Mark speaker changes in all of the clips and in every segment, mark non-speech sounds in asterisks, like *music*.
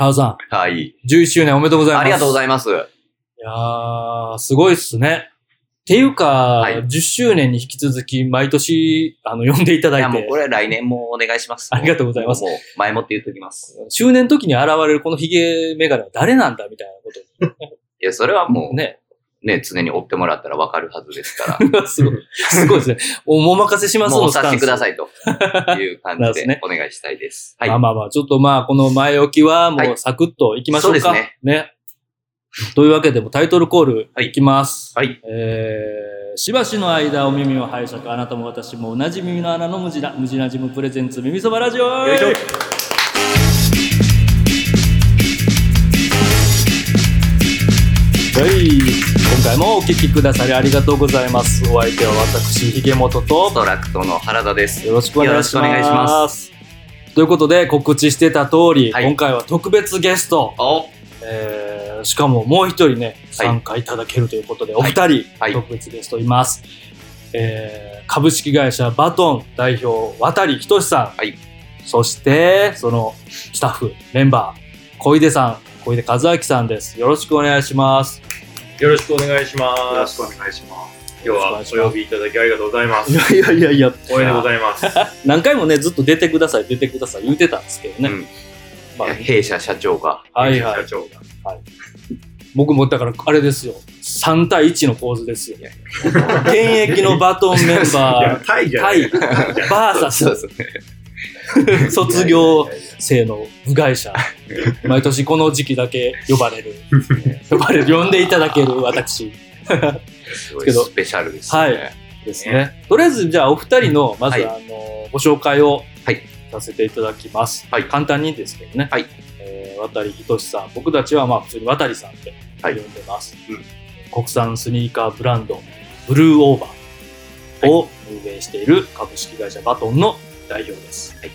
Speaker 1: 川さ
Speaker 2: はい。
Speaker 1: ん、11周年おめでとうございます。
Speaker 2: ありがとうご
Speaker 1: い
Speaker 2: ざいます。
Speaker 1: いやー、すごいっすね。っていうか、
Speaker 2: はい
Speaker 1: 10周年に引き続き、毎年、あの、呼んでいただい
Speaker 2: いや、もう
Speaker 1: て
Speaker 2: こ、れ来年もお願いします。
Speaker 1: ありがとうございます
Speaker 2: もう前もって言っときます。
Speaker 1: 周年の時に現れるこのヒゲメガネは誰なんだみたいなこと
Speaker 2: いや、それはもう、ね、
Speaker 1: ね。
Speaker 2: 常に追ってもらったらわかるはずですから。
Speaker 1: すごい。すごいですね。おお任せします
Speaker 2: もうお察しくださ
Speaker 1: い。
Speaker 2: いという感じでお願いしたいです。はい。
Speaker 1: まあまあまあ、ちょっとまあ、この前置きはも
Speaker 2: はい
Speaker 1: うサクッといきましょうか。
Speaker 2: そうですね
Speaker 1: というわけでもタイトルコール
Speaker 2: はい
Speaker 1: いきます。
Speaker 2: はい。
Speaker 1: えー、しばしの間お耳を拝借あなたも私も同じ耳の穴の無地な、無地なジムプレゼンツ耳そばラジオ
Speaker 2: よいしょ
Speaker 1: はい。今回もお聞きくださりありがとうございます。お相手は私、ひげもとと
Speaker 2: ス、トラクトの原田です。
Speaker 1: よろしくお願いします。ということで、告知してた通り、
Speaker 2: はい
Speaker 1: 今回は特別ゲスト、
Speaker 2: お
Speaker 1: えー、しかももう一人ね、参加いただけるということで、お二人、
Speaker 2: はい
Speaker 1: 特別ゲストいます。えー、株式会社バトン代表、渡仁さん。
Speaker 2: はい
Speaker 1: そして、そのスタッフ、メンバー、小出さん、小出和明さんです。よろしくお願いします。
Speaker 3: よろしくお願いします。
Speaker 4: よろしくお願いします。
Speaker 3: 今日はお呼びいただきありがとうございます。
Speaker 1: いやいやいやいや、
Speaker 3: 光栄でございます。*laughs*
Speaker 1: 何回もね、ずっと出てください、出てください言うてたんですけどね。
Speaker 2: うん
Speaker 1: まあ
Speaker 2: 弊社社長が。
Speaker 1: はいはい
Speaker 3: 社。長が。
Speaker 1: 僕もだからあれですよ。3対1の構図ですよ。現役のバトンメンバ、
Speaker 3: タイじ
Speaker 1: ー、対。バーサ
Speaker 2: そう
Speaker 1: ス。*laughs* 卒業生の部外者。毎年この時期だけ呼ばれる。*laughs* 呼ばれる、呼んでいただける私
Speaker 2: すごい
Speaker 1: けど
Speaker 2: スペシャルですね。
Speaker 1: はいですね。とりあえずじゃあお二人の、まず
Speaker 2: はい
Speaker 1: あの、ご紹介を
Speaker 2: はい
Speaker 1: させていただきます。
Speaker 2: はい
Speaker 1: 簡単にですけどね。
Speaker 2: はい
Speaker 1: えー渡仁さん。僕たちはまあ普通に渡さんって
Speaker 2: はい
Speaker 1: 呼んでます。
Speaker 2: うん
Speaker 1: 国産スニーカーブランド、ブルーオーバーを運営している株式会社バトンの代表です。
Speaker 2: はい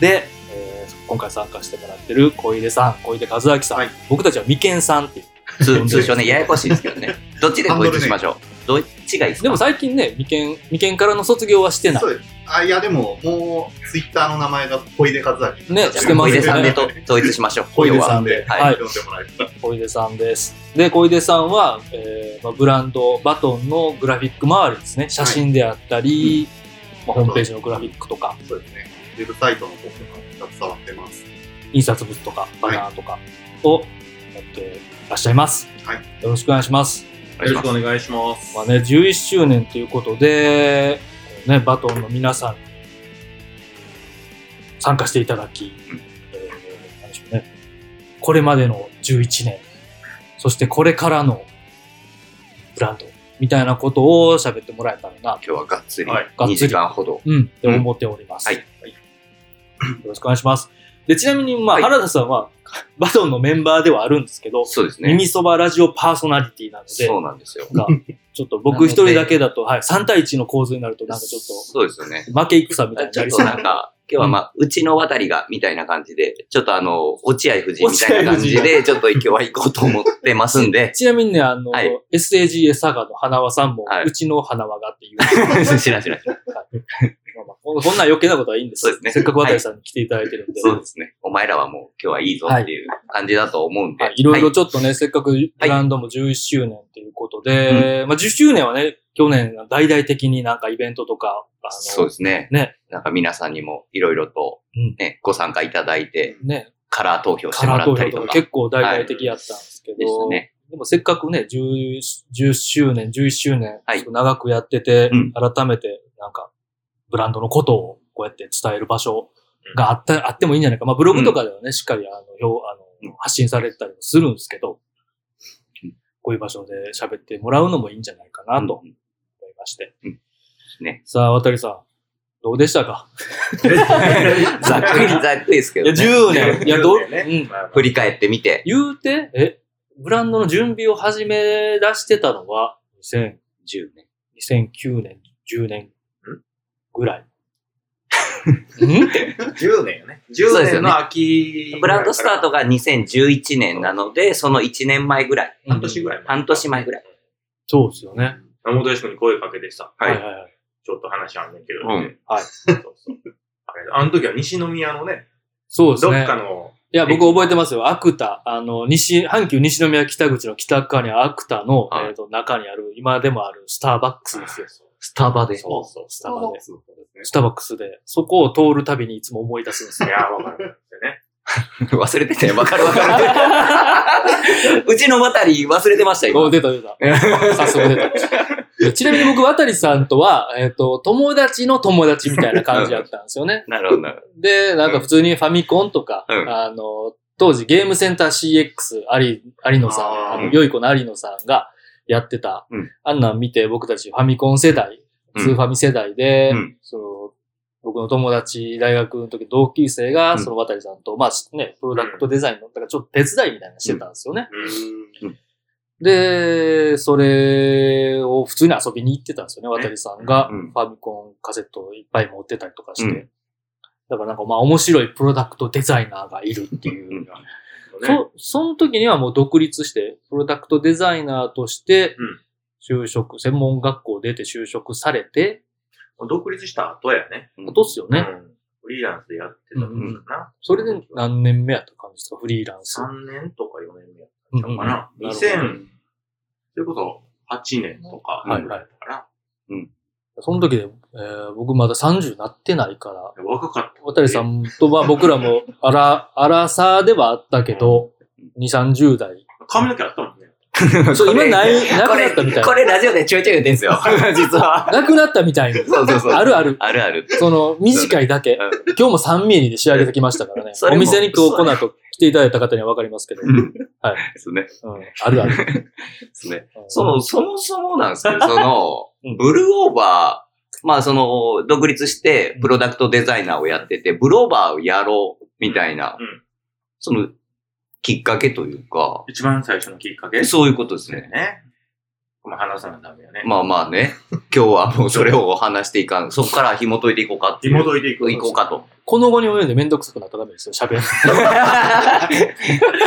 Speaker 1: で、えー今回参加してもらってる小出さん、小出和明さん。
Speaker 4: はい
Speaker 1: 僕たちは眉間さんっていう。
Speaker 2: 通通称ね、ややこしいですけどね。*laughs* どっちで統一しましょう？どっちがいいですか？
Speaker 1: でも最近ね、眉間、眉間からの卒業はしてない。
Speaker 4: そうです。あ、いや、でも、もう、ツイッターの名前が小出和明。
Speaker 1: ねしてますね
Speaker 2: 小出さんでと統一しましょう。*laughs*
Speaker 1: 小出さん
Speaker 2: 要
Speaker 1: で。
Speaker 2: は
Speaker 1: はい。
Speaker 4: 呼んでもらえ。
Speaker 1: 小出さんです。で、小出さんは、えーまあ、ブランド、バトンのグラフィック周りですね。写真であったり、まあ、ホームページのグラフィックとか、
Speaker 4: そうですね。ウェブサイトの方とか携わってます。
Speaker 1: 印刷物とか、バナーとかをやっていらっしゃいます。
Speaker 4: はい
Speaker 1: よろしくお願いします。
Speaker 3: よろしくお願いします。
Speaker 1: まあね、11周年ということで、ね、バトンの皆さんに参加していただき、えーなんでしょうね、これまでの11年、そしてこれからのブランドみたいなことを喋ってもらえたらな、
Speaker 2: 今日はがっつり
Speaker 3: はい
Speaker 2: 2時間ほど。
Speaker 1: うん、って思っております。
Speaker 2: はい
Speaker 1: よろしくお願いします。で、ちなみに、まあ、
Speaker 2: はい
Speaker 1: 原田さんは、バトンのメンバーではあるんですけど、
Speaker 2: そうですね。
Speaker 1: 耳そばラジオパーソナリティなので、
Speaker 2: そうなんですよ。
Speaker 1: が、ちょっと僕一人だけだと、はい、3対1の構図になると、なんかちょっ
Speaker 2: そうですよね。
Speaker 1: と、負け戦みたいになりそう
Speaker 2: なんか、今日はまあ、うちの渡りが、みたいな感じで、ちょっとあの、落合夫人みたいな感じで、ちょっと今日は行こうと思ってますんで、*laughs*
Speaker 1: ちなみにね、あの、
Speaker 2: はい。
Speaker 1: SAGA 佐賀の花輪さんも、
Speaker 2: はい。う
Speaker 1: ちの花輪がっていう。*laughs*
Speaker 2: 知らん知らん。
Speaker 1: まあまあ *laughs* こんな余計なことはいいんです。
Speaker 2: そうですね
Speaker 1: せっかく渡さんに来ていただいてるんで。
Speaker 2: そうですね。お前らはもう今日はいいぞっていう感じだと思うんで。
Speaker 1: はい、いろいろ
Speaker 2: は
Speaker 1: ちょっとね、せっかくブランドも11周年ということで、まあ10周年はね、去年大々的になんかイベントとか、
Speaker 2: そうですね。
Speaker 1: ね、
Speaker 2: なんか皆さんにもいろいろと
Speaker 1: うん
Speaker 2: ね、ご参加いただいて、
Speaker 1: ね、
Speaker 2: カラー投票しても
Speaker 1: カラー投
Speaker 2: らったりとか。
Speaker 1: 票とか結構大々的やったんですけど、
Speaker 2: でしたね。
Speaker 1: でもせっかくね、10, 10周年、11周年、
Speaker 2: はい
Speaker 1: 長くやってて、
Speaker 2: うん
Speaker 1: 改めてなんか、ブランドのことをこうやって伝える場所があった、あってもいいんじゃないか。まあブログとかではね、しっかりあの、表あの
Speaker 2: うん
Speaker 1: 発信されてたりもするんですけど
Speaker 2: うん、
Speaker 1: こういう場所で喋ってもらうのもいいんじゃないかなと思
Speaker 2: うん
Speaker 1: いまして。
Speaker 2: ね。
Speaker 1: さあ、渡さん、どうでしたか？*laughs*
Speaker 2: ざっくりざっくりですけ
Speaker 1: いや、
Speaker 2: ど、ね。
Speaker 1: 10年。いや、どう、
Speaker 3: 10年
Speaker 1: うん。
Speaker 2: 振り返ってみて、
Speaker 1: 言うて、え、ブランドの準備を始め出してたのは、2000
Speaker 2: 10年。
Speaker 1: 2009年、10年ぐらい。*laughs* ん
Speaker 3: 10年よね。10
Speaker 2: そうですよね
Speaker 3: 年の秋。
Speaker 2: ブランドスタートが2011年なので、その1年前ぐらい。
Speaker 3: 半年ぐらい前。
Speaker 2: 半年前ぐらい。
Speaker 1: そうですよね。
Speaker 3: 山本よし君に声かけてさ、
Speaker 2: はい
Speaker 1: はいはいはい。
Speaker 3: ちょっと話あんねんけど、
Speaker 2: うん
Speaker 3: ね
Speaker 1: はい
Speaker 3: そうそう。あれ、あの時は西宮のね、
Speaker 1: そうですね。
Speaker 3: どっかの
Speaker 1: いや、僕覚えてますよ。アクタ、あの、西、阪急西宮北口の北側にアクタの、
Speaker 2: はい
Speaker 1: えっ、と、中にある、今でもあるスターバックスですよ。
Speaker 2: スタバで。
Speaker 1: そうそう、スタバで。スターバックスで、そこを通るたびにいつも思い出すんですよ。
Speaker 3: いや、わかる。*laughs*
Speaker 2: 忘れてたよ。わかるわかる。*laughs* うちの渡り忘れてました、
Speaker 1: お
Speaker 2: 今。
Speaker 1: 出た出た。早速出た。でちなみに僕、渡さんとは、えっ、と、友達の友達みたいな感じだったんですよね。*laughs*
Speaker 2: なるほど
Speaker 1: で、なんか普通にファミコンとか、
Speaker 2: うん
Speaker 1: あの、当時ゲームセンター CX、有有野さん、良い子の有野さんがやってた、
Speaker 2: うん。
Speaker 1: あんなん見て僕たちファミコン世代、
Speaker 2: うん。
Speaker 1: スーファミ世代で、
Speaker 2: うん。
Speaker 1: その、僕の友達、大学の時同級生が、
Speaker 2: うん。
Speaker 1: その渡さんと、まあね、プロダクトデザインの、だからちょっと手伝いみたいなのしてたんですよね。
Speaker 3: うん。
Speaker 1: で、それを普通に遊びに行ってたんですよね、渡さんが。
Speaker 2: うん。
Speaker 1: ファミコンカセットをいっぱい持ってたりとかして。
Speaker 2: うん。
Speaker 1: だからなんかまあ面白いプロダクトデザイナーがいるっていう。
Speaker 2: うん
Speaker 3: ね
Speaker 1: そ、その時にはもう独立して、プロダクトデザイナーとして
Speaker 3: うん、
Speaker 1: 就職、専門学校出て就職されて、
Speaker 3: 独立した後やね。
Speaker 2: うん
Speaker 1: ことっすよね。
Speaker 3: うん。フリーランスでやってた時かな。
Speaker 1: それで何年目やった感じですか、フリーランス。
Speaker 3: 3年とか4年目やっ
Speaker 1: うん
Speaker 3: たのかな。
Speaker 1: うんうん
Speaker 3: 2000、それこそ8年とか、
Speaker 1: はい
Speaker 3: ぐらいだから、
Speaker 1: その時で、えー僕まだ30なってないから、
Speaker 3: 若かった。
Speaker 1: 渡さんとは *laughs* 僕らもアラ、アラサーではあったけど、2、30代。
Speaker 3: 髪の毛あったもんね。
Speaker 1: そう、今ない、なく
Speaker 2: これ
Speaker 1: なったみたい
Speaker 2: これラジオでちょいちょい言ってんすよ。*laughs* 実は。
Speaker 1: なくなったみたいに。
Speaker 2: そうそうそう。
Speaker 1: あるある。
Speaker 2: あるある。
Speaker 1: その、短いだけ。
Speaker 2: うん
Speaker 1: 今日も3ミリで仕上げてきましたからね。お店に今日この後来ていただいた方にはわかりますけど。
Speaker 2: うん
Speaker 1: はい。
Speaker 2: ですね。
Speaker 1: うん。あるある。*laughs*
Speaker 2: ですね。
Speaker 1: うん
Speaker 2: その、そもそもなんですけど、*laughs* その
Speaker 1: うん、
Speaker 2: ブルーオーバー、まあその、独立してプロダクトデザイナーをやってて、ブルーオーバーをやろうみたいな
Speaker 3: うん、
Speaker 2: その、きっかけというか、
Speaker 3: 一番最初のきっかけ？
Speaker 2: そういうことですね。
Speaker 3: ね。まあ話さないためよね。
Speaker 2: まあまあね、*laughs* 今日はもうそれを話していかん、*laughs* そこから紐解いていこうかっていう。
Speaker 3: 紐解いていく。
Speaker 2: いこうかと。
Speaker 1: この後に及んでめんどくさくなったらダメですよ、喋る。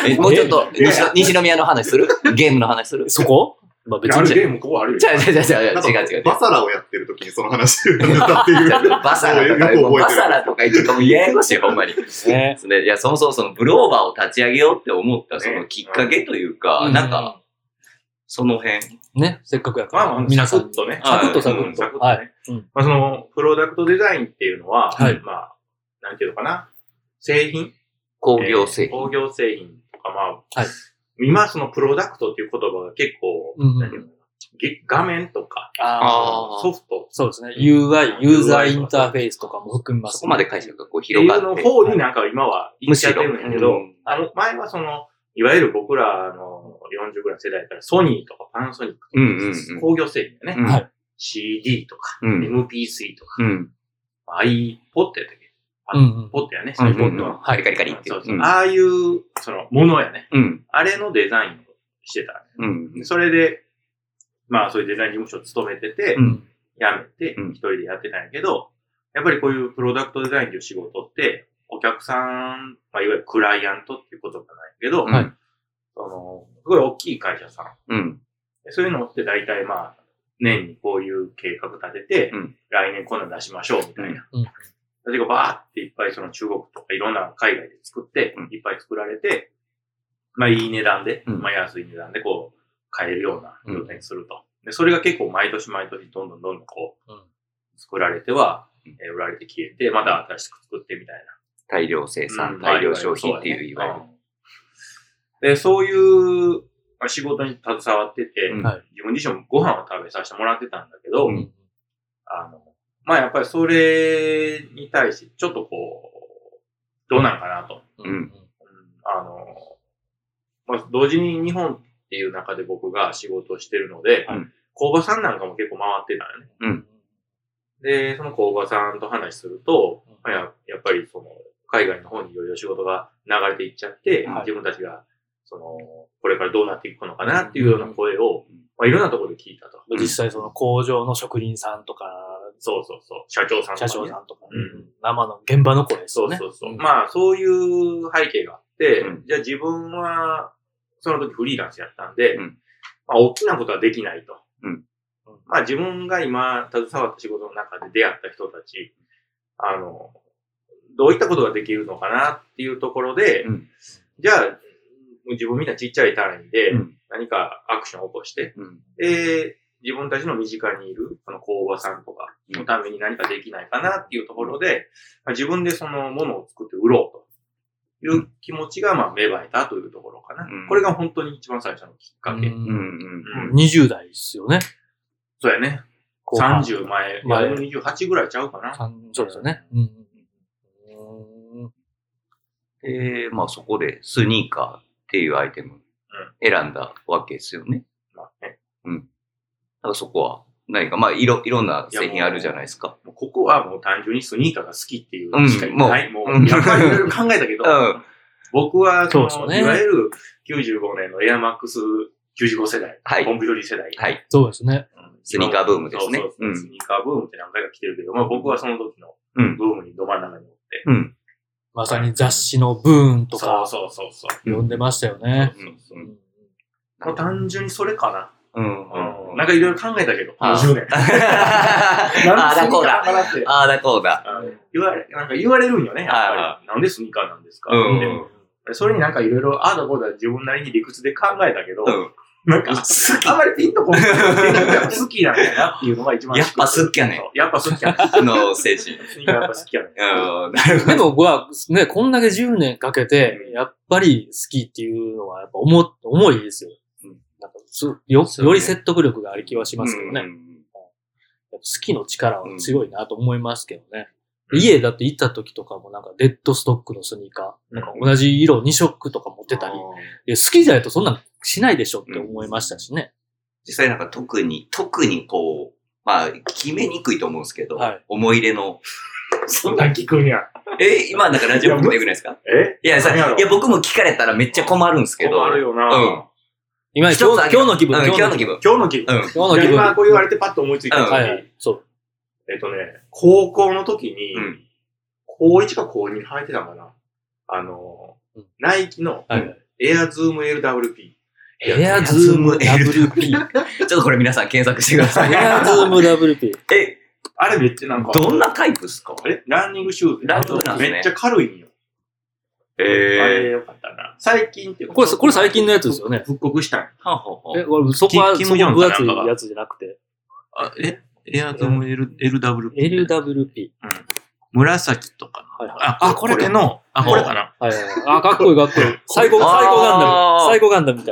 Speaker 2: え *laughs* もうちょっと西の西宮の話する？ゲームの話する？
Speaker 1: そこ？まあ別に。
Speaker 3: あるゲームここあるよ。
Speaker 2: 違う違う違う違う違う違う。
Speaker 4: バサラをやってる時にその話を歌っている。
Speaker 2: バサラとか、バサラとか言ってかもうややこしい、ほんまに。
Speaker 1: ね。
Speaker 2: ね、いや、そもそもそのブルーバーを立ち上げようって思ったそのきっかけというか、
Speaker 1: うん
Speaker 2: なんか、その辺。
Speaker 1: ね、せっかくやから。
Speaker 3: まあまあ、
Speaker 1: 皆さんに。
Speaker 3: サクッとね。
Speaker 1: サクッとサク
Speaker 3: うん
Speaker 1: ッと。はい
Speaker 3: まあその、プロダクトデザインっていうのは、
Speaker 1: はい
Speaker 3: まあ、なんていうのかな。製品？
Speaker 2: 工業製品。
Speaker 3: えー工業製品とか、まあ、
Speaker 1: はい
Speaker 3: 今そのプロダクトっていう言葉が結構、
Speaker 1: うん
Speaker 3: 画面とか、
Speaker 1: ああ。
Speaker 2: あ
Speaker 3: ソフト
Speaker 1: そうですね。UI、ユーザーインターフェースとかも含みます、
Speaker 2: そこまで解釈がこう広がって。
Speaker 3: の方になんか今は行っちゃってるんだけど、
Speaker 2: うん
Speaker 3: あの、前はその、いわゆる僕らの40ぐらいの世代からソニーとかパナソニックとか、
Speaker 2: うんうんうん
Speaker 3: 工業製品だね、CD とか、
Speaker 2: うん。
Speaker 3: MP3 とか、
Speaker 2: うん。
Speaker 3: iPod やったっけ？
Speaker 1: うんうん。
Speaker 3: ポットやね、
Speaker 2: うん
Speaker 3: 最近の。
Speaker 2: カリカリカリって。
Speaker 3: そうそう。
Speaker 2: うん
Speaker 3: ああいう、その、ものやね。
Speaker 2: うん。
Speaker 3: あれのデザインをしてた、それで、まあそういうデザイン事務所を勤めてて、
Speaker 2: うん
Speaker 3: 辞めて
Speaker 2: うん、
Speaker 3: 一人でやってたんやけど、やっぱりこういうプロダクトデザインっていう仕事って、お客さん、まあいわゆるクライアントっていうことじゃないけど、
Speaker 1: はい
Speaker 3: その、すごい大きい会社さん。
Speaker 2: うん。
Speaker 3: でそういうのって大体まあ、年にこういう計画立てて、
Speaker 2: うん
Speaker 3: 来年こんなの出しましょうみたいな。
Speaker 1: うん
Speaker 3: 例えばバーっていっぱいその中国とかいろんな海外で作って、
Speaker 2: うん
Speaker 3: いっぱい作られて、まあいい値段で、
Speaker 2: うん
Speaker 3: まあ安い値段でこう、買えるような状態にすると。で、それが結構毎年毎年どんどんどんどんこう、
Speaker 1: うん
Speaker 3: 作られては
Speaker 2: うん、
Speaker 3: えー売られて消えて、また新しく作ってみたい
Speaker 2: 大量生
Speaker 3: な。
Speaker 2: 産、
Speaker 3: うん
Speaker 2: 大量消費っていう、いわゆる。
Speaker 3: うんで、そういうまあ仕事に携わってて、自分自身もご飯を食べさせてもらってたんだけど、
Speaker 2: うん。
Speaker 3: あの、まあやっぱりそれに対してちょっとこう、どうなんかなと。
Speaker 1: うん。
Speaker 3: うん。あの、まあ同時に日本っていう中で僕が仕事をしてるので、
Speaker 2: うん。
Speaker 3: 工場さんなんかも結構回ってたよね。
Speaker 2: うん。
Speaker 3: で、その工場さんと話すると、まあややっぱりその、海外の方にいろいろ仕事が流れていっちゃって、
Speaker 1: はい。
Speaker 3: 自分たちが、その、これからどうなっていくのかなっていうような声を、まあ、いろんなところで聞いたと。
Speaker 1: 実際その工場の職人さんとか、
Speaker 3: そうそうそう。社長さんとか、
Speaker 1: 社
Speaker 3: ね。
Speaker 1: 長さんとか、
Speaker 3: うん
Speaker 1: 生の現場の声ですね。
Speaker 3: うそうそう。
Speaker 1: ん
Speaker 3: まあ、そういう背景があって、
Speaker 2: うん
Speaker 3: じゃあ自分は、その時フリーランスやったんで、
Speaker 2: うん
Speaker 3: まあ、大きなことはできないと。
Speaker 2: うん
Speaker 3: まあ、自分が今、携わった仕事の中で出会った人たち、あの、どういったことができるのかなっていうところで、
Speaker 2: うん
Speaker 3: じゃあ、自分みたいなちっちゃい単位で
Speaker 2: うん
Speaker 3: 何かアクションを起こして、
Speaker 2: うん。
Speaker 3: で、自分たちの身近にいる、その工場さんとかのために何かできないかなっていうところで、まあ自分でそのものを作って売ろうという気持ちが、まあ、芽生えたというところかな。
Speaker 2: うん
Speaker 3: これが本当に一番最初のきっかけ。
Speaker 1: うん
Speaker 2: うん。うん。
Speaker 3: うん
Speaker 1: 20代ですよね。
Speaker 3: そうやね。
Speaker 1: 後半
Speaker 3: 30前、
Speaker 1: 前
Speaker 3: 前28ぐらいちゃうかな。
Speaker 1: 三そうですよね。うんうん。
Speaker 2: で、まあそこでスニーカーっていうアイテム選んだわけですよね。
Speaker 3: まあね
Speaker 2: だからそこは何か、まあいろ、いろんな製品あるじゃないですか。
Speaker 3: ここはもう単純にスニーカーが好きっていう
Speaker 2: うん
Speaker 3: しか言ってない。もう、
Speaker 2: うん
Speaker 3: やっぱりいろいろ考えたけど、
Speaker 2: うん
Speaker 3: 僕はその
Speaker 1: そうですよね
Speaker 3: いわゆる95年のエアマックス95世代、
Speaker 2: はい
Speaker 3: コンビドリ世代。
Speaker 2: はい。
Speaker 1: そうですね。
Speaker 3: うん
Speaker 2: スニーカーブームですね
Speaker 3: そうそうそう
Speaker 2: うん
Speaker 3: スニーカーブームって何回か来てるけど、まあ僕はその時の
Speaker 2: うん。
Speaker 3: ブームにど真ん中に乗って。
Speaker 2: うん。
Speaker 1: まさに雑誌のブーンとか
Speaker 3: そうそうそう。
Speaker 1: 読んでましたよね。
Speaker 3: そう単純にそれかな。
Speaker 2: うん。
Speaker 3: うん。なんかいろいろ考えたけど、
Speaker 2: あ
Speaker 3: 50年。*laughs*
Speaker 2: ああだこうだ。ああだこうだ。
Speaker 3: うん言われ、なんか言われるんよね、やっ
Speaker 2: はい
Speaker 3: ぱり。なんでスニーカーなんですか、
Speaker 2: うん
Speaker 3: でそれになんかいろいろ、ああだこうだ自分なりに理屈で考えたけど、
Speaker 2: うん。
Speaker 3: なんか、あんまりピンとこない。好きなんだなっていうのが一番
Speaker 2: やっぱ好きやねん
Speaker 3: やっぱ好きやねん。
Speaker 2: あの精神。
Speaker 3: やっぱ好きやねん。
Speaker 2: うん。なるほ
Speaker 1: でも僕はね、こんだけ10年かけて、やっぱり好きっていうのはやっぱ重、重いですよ。
Speaker 2: うん
Speaker 1: なんかすよより説得力がある気はし
Speaker 2: ど。
Speaker 1: ますけどね。
Speaker 2: うん
Speaker 1: やっぱ好きの力は強いなと思いますけどね。
Speaker 3: うん
Speaker 1: 家だって行った時とかもなんかデッドストックのスニーカー、なんか同じ色2色とか持ってたり、いや好きじゃないとそんなんしないでしょって思いましたしね。
Speaker 2: 実際なんか特に、特にこう、まあ、決めにくいと思うんですけど、
Speaker 1: はい
Speaker 2: 思い入れの。
Speaker 3: そんなん聞くんや。*laughs*
Speaker 2: え、今なんかラジオっぽくてよくないですか
Speaker 3: え？
Speaker 2: いや、さ、いや、僕も聞かれたらめっちゃ困るんですけど。
Speaker 3: 困るよな。
Speaker 2: うん
Speaker 1: 今、今日の気分、
Speaker 2: うん今日の気分。
Speaker 3: 今日の気分。
Speaker 2: うん。
Speaker 1: 今日の気分。
Speaker 3: 今こう言われてパッと思いついた
Speaker 1: はい。そう。
Speaker 3: えっとね、高校の時に、
Speaker 2: うん
Speaker 3: 高1か高2に履いてたのかな。あの
Speaker 1: うん、
Speaker 3: ナイキの。エアズーム LWP。
Speaker 1: エアズーム WP。*laughs*
Speaker 2: ちょっとこれ皆さん検索してください。*laughs*
Speaker 1: エアズーム WP。
Speaker 2: え、
Speaker 3: あれめっちゃなんか、
Speaker 2: どんなタイプっすか？
Speaker 3: えランニングシューズ。
Speaker 2: ランニング
Speaker 3: めっちゃ軽いんよ。あれ
Speaker 2: え
Speaker 3: よかったな。最近って
Speaker 1: これこれ最近のやつですよね
Speaker 3: 復刻したん。
Speaker 2: ははは
Speaker 1: え、これそこは、そこ
Speaker 3: キキムジョン
Speaker 1: 分厚いやつじゃなくて、
Speaker 3: あ、え？エアズーム L LWP。
Speaker 1: LWP。
Speaker 3: 紫とか。
Speaker 1: はいはい。
Speaker 3: あ、あ、これの、あ、これかな。
Speaker 1: はいはいはい。あ、かっこいいかっこいい。*laughs* 最高、最高ガンダム。最高ガンダムみた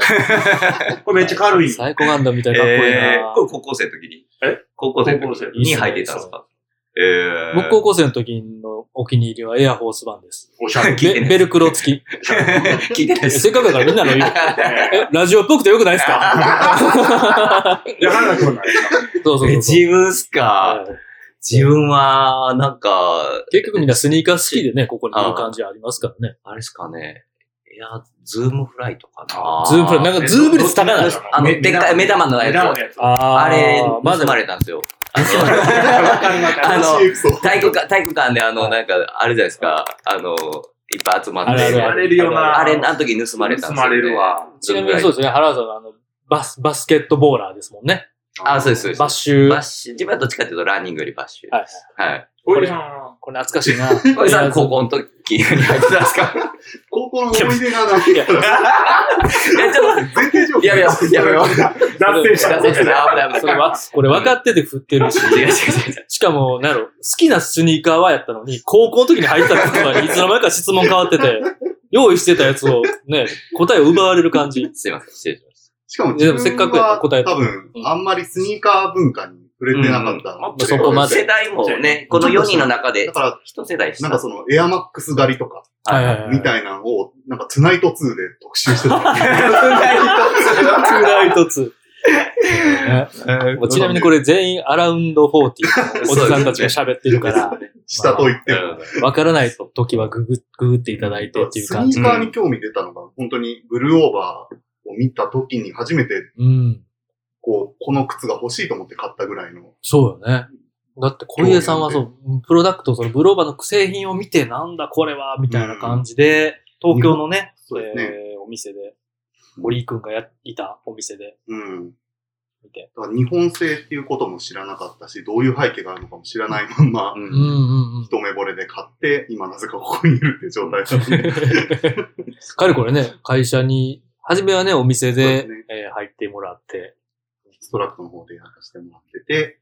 Speaker 1: い *laughs*
Speaker 3: これめっちゃ軽い
Speaker 1: な。。最高ガンダムみたいなかっこいい
Speaker 2: えー
Speaker 1: な
Speaker 2: これ高校生の時に
Speaker 3: え？
Speaker 2: 高校生の
Speaker 3: 高校生
Speaker 2: 時に履いていたんですか？えー。
Speaker 1: 僕高校生の時のお気に入りはエアフォースバンです。
Speaker 3: おしゃれ。
Speaker 2: 聞いてない
Speaker 1: ベベルクロ付き。
Speaker 2: 聞いてないです。
Speaker 1: せっかくだからみんなの言ラジオっぽくてよくないですか？*laughs*
Speaker 3: いや、花くんない
Speaker 1: そうそうそうそう。
Speaker 2: え自分っすか？
Speaker 1: はい
Speaker 2: 自分は、なんか、
Speaker 1: 結局みんなスニーカー好きでね、ここにいる感じありますからね。
Speaker 2: あれですかね。いや、ズームフライとかな。
Speaker 1: ズームフライなんかズーム率高ない
Speaker 2: あの、でっかい目玉のやつ。
Speaker 3: 目玉のやつ。
Speaker 1: あ
Speaker 2: あれ、
Speaker 1: まだ
Speaker 2: 盗まれたんですよ。あの、体育館、体育館であの、なんか、あるじゃないですか。あの、いっぱい集まって。
Speaker 1: あれあれ
Speaker 3: あれるよな。
Speaker 2: あれ、あの時盗まれたんですよ、ね。
Speaker 3: 盗まれるわ。
Speaker 1: ちなみにそうですね、原田さんはあの、バス、バスケットボーラーですもんね。
Speaker 2: あ、そうです、そうです。
Speaker 1: バッシュ。
Speaker 2: バッシュ。自分はどっちかっていうとランニングよりバッシュ。
Speaker 1: はいはい。
Speaker 2: はい。
Speaker 3: これ
Speaker 1: これ懐かしいな。
Speaker 2: これさん、高校の時に入ってたんですか？
Speaker 4: 高校の思い出がな
Speaker 1: いや
Speaker 2: いや、ちょっ
Speaker 4: 前提条
Speaker 2: と、やめよう、やめよう。
Speaker 3: 脱線した。
Speaker 2: 脱線した危ない危ない
Speaker 1: それは、これ分かってて振ってるし。
Speaker 2: 違う違う違う。
Speaker 1: しかも、なんやろ、好きなスニーカーはやったのに、高校の時に入った時とかにいつの間にか質問変わってて、用意してたやつをね、答えを奪われる感じ。
Speaker 2: すいません、失礼しまし
Speaker 4: しかも
Speaker 1: いやでもせっかく答えた
Speaker 4: 多分、あんまりスニーカー文化に触れてなかったの。
Speaker 2: た。
Speaker 1: そこまで
Speaker 2: 世代もね、この4人の中で
Speaker 4: だ、から、
Speaker 2: 一世代。
Speaker 4: なんかそのエアマックス狩りとか。みたいなのを、なんかツナイト2で特集してた。
Speaker 1: トゥーライト2。ねもうちなみにこれ全員アラウンド40のおじさんたちが喋ってるから、
Speaker 4: 下と言っても。
Speaker 1: わからない時はググ、ググっていただいてっていう
Speaker 4: ス
Speaker 1: 感じ。
Speaker 4: ニーカーに興味出たのが、本当にブルーオーバーを見た時に初めて、
Speaker 1: うん。
Speaker 4: こう、この靴が欲しいと思って買ったぐらいの。
Speaker 1: そうよね。だって小家さんはそう、プロダクト、そのブローバーの製品を見て、なんだこれは、みたいな感じで、東京のね、
Speaker 4: そうですね
Speaker 1: えーお店で、堀井くんがやいたお店で、
Speaker 4: うん。
Speaker 1: 見て。
Speaker 4: だから日本製っていうことも知らなかったし、どういう背景があるのかも知らないまんま、
Speaker 2: うん
Speaker 1: うんうんうん。
Speaker 4: 一目惚れで買って、今なぜかここにいるっていう状態なので。*laughs*
Speaker 1: かれこれね、会社に、初めはね、お店
Speaker 4: で
Speaker 1: です
Speaker 4: ね
Speaker 1: えー入ってもらって、
Speaker 4: ストラクトの方でやらせてもらってて、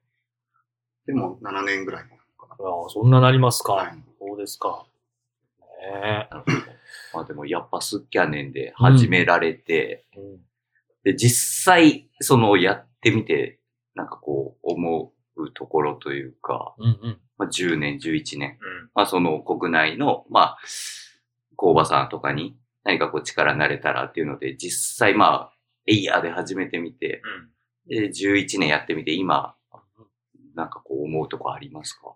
Speaker 4: でも7年ぐらいなのか
Speaker 1: ああ、そんななりますか。
Speaker 4: な。はい。
Speaker 1: そうですか。ね
Speaker 2: なるほどまあでもやっぱスキャネンで始められて、
Speaker 1: え。うん
Speaker 2: で、実際、そのやってみて、なんかこう思うところというか、
Speaker 1: うんうん。
Speaker 2: まあ10年、11年、
Speaker 3: うん。
Speaker 2: まあその国内の、まあ、工場さんとかに何かこう力になれたらっていうので、実際まあ、エイヤーで始めてみて、
Speaker 3: うん。
Speaker 2: で、11年やってみて、今、なんかこう思うとこありますか？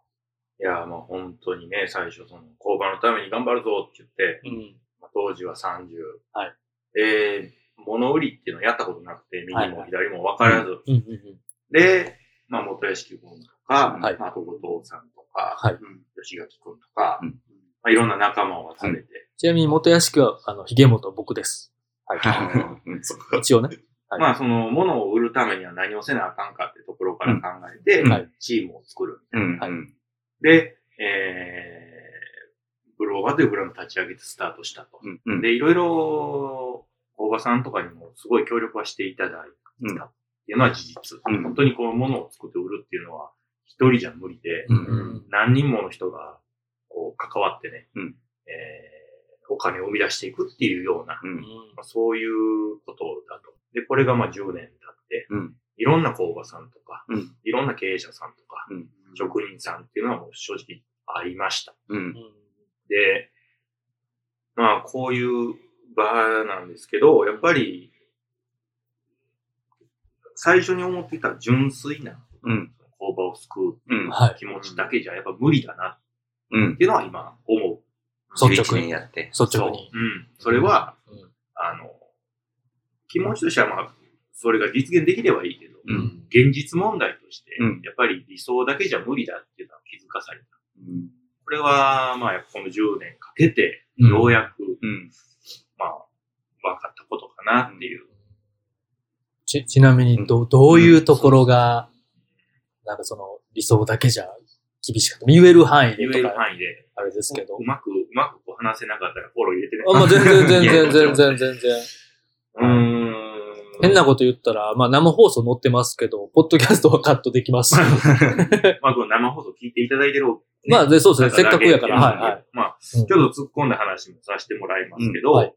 Speaker 3: いや、まあ本当にね、最初その工場のために頑張るぞって言って、
Speaker 1: うん。
Speaker 3: まあ当時は30。
Speaker 1: はい。
Speaker 3: で、物売りっていうのをやったことなくて、右も左も分からず。で、まあ元屋敷君とか、
Speaker 1: はい
Speaker 3: まああと後藤さんとか、
Speaker 1: はい。
Speaker 4: うん
Speaker 3: 吉垣君とか、
Speaker 2: うん
Speaker 3: まあいろんな仲間を集めて、
Speaker 1: ちなみに元屋敷は、あの、ひげもと僕です。はい。*laughs* 一応ね。はい
Speaker 3: まあその物を売るためには何をせなあかんかってところから考えて、チームを作る。
Speaker 2: うん。
Speaker 1: はい
Speaker 2: うん。
Speaker 3: で、えー、ブローバーというブランドを立ち上げてスタートしたと。
Speaker 2: うん。うん。
Speaker 3: で、いろいろ、大場さんとかにもすごい協力はしていただいたっていうのは事実。
Speaker 2: うん
Speaker 3: 本当にこのものを作って売るっていうのは一人じゃ無理で、
Speaker 2: う。
Speaker 1: うんん。
Speaker 3: 何人もの人がこう関わってね、
Speaker 2: うん
Speaker 3: えー、お金を生み出していくっていうような、
Speaker 2: うん。
Speaker 3: まあ、そういうことだと。で、これがまあ10年経って、
Speaker 2: うん。
Speaker 3: いろんな工場さんとか、
Speaker 2: うん。
Speaker 3: いろんな経営者さんとか、
Speaker 2: うん
Speaker 3: 職人さんっていうのはもう正直ありました。
Speaker 2: うん。
Speaker 3: で、まあ、こういう場なんですけど、やっぱり、最初に思っていた純粋な
Speaker 2: うん。
Speaker 3: 工場を救う
Speaker 2: う。
Speaker 3: 気持ちだけじゃやっぱ無理だな
Speaker 2: うん
Speaker 3: っ。ていうのは今思う。
Speaker 1: 率直に
Speaker 2: 11年やって。
Speaker 1: 率直に。
Speaker 3: うん。それは、
Speaker 1: うん
Speaker 3: あの、気持ちとしてはまあ、それが実現できればいいけど、
Speaker 2: うん
Speaker 3: 現実問題として
Speaker 2: うん、
Speaker 3: やっぱり理想だけじゃ無理だっていうのは気づかされた。
Speaker 2: うん。
Speaker 3: これは、まあ、この10年かけて、
Speaker 1: うん
Speaker 3: ようやく、
Speaker 2: うん。
Speaker 3: まあ、分かったことかなっていう。
Speaker 1: ち、ちなみに、ど、どういうところが、なんかその、理想だけじゃ厳しかった。言える範囲で
Speaker 3: 言える範囲で、
Speaker 1: あれですけど
Speaker 3: う。まく、うまく話せなかったらフォロー入れてね。
Speaker 1: あ、まあ、全然全然全然全然。
Speaker 3: うーん。
Speaker 1: 変なこと言ったら、まあ生放送載ってますけど、ポッドキャストはカットできます。
Speaker 3: まあ、この生放送聞いていただいてる、
Speaker 1: まあ、で、そうですね。せっかくやから。はい
Speaker 3: い
Speaker 1: はい。
Speaker 3: まあ、
Speaker 1: うん
Speaker 3: ちょっと突っ込んだ話もさせてもらいますけど、
Speaker 1: うんはい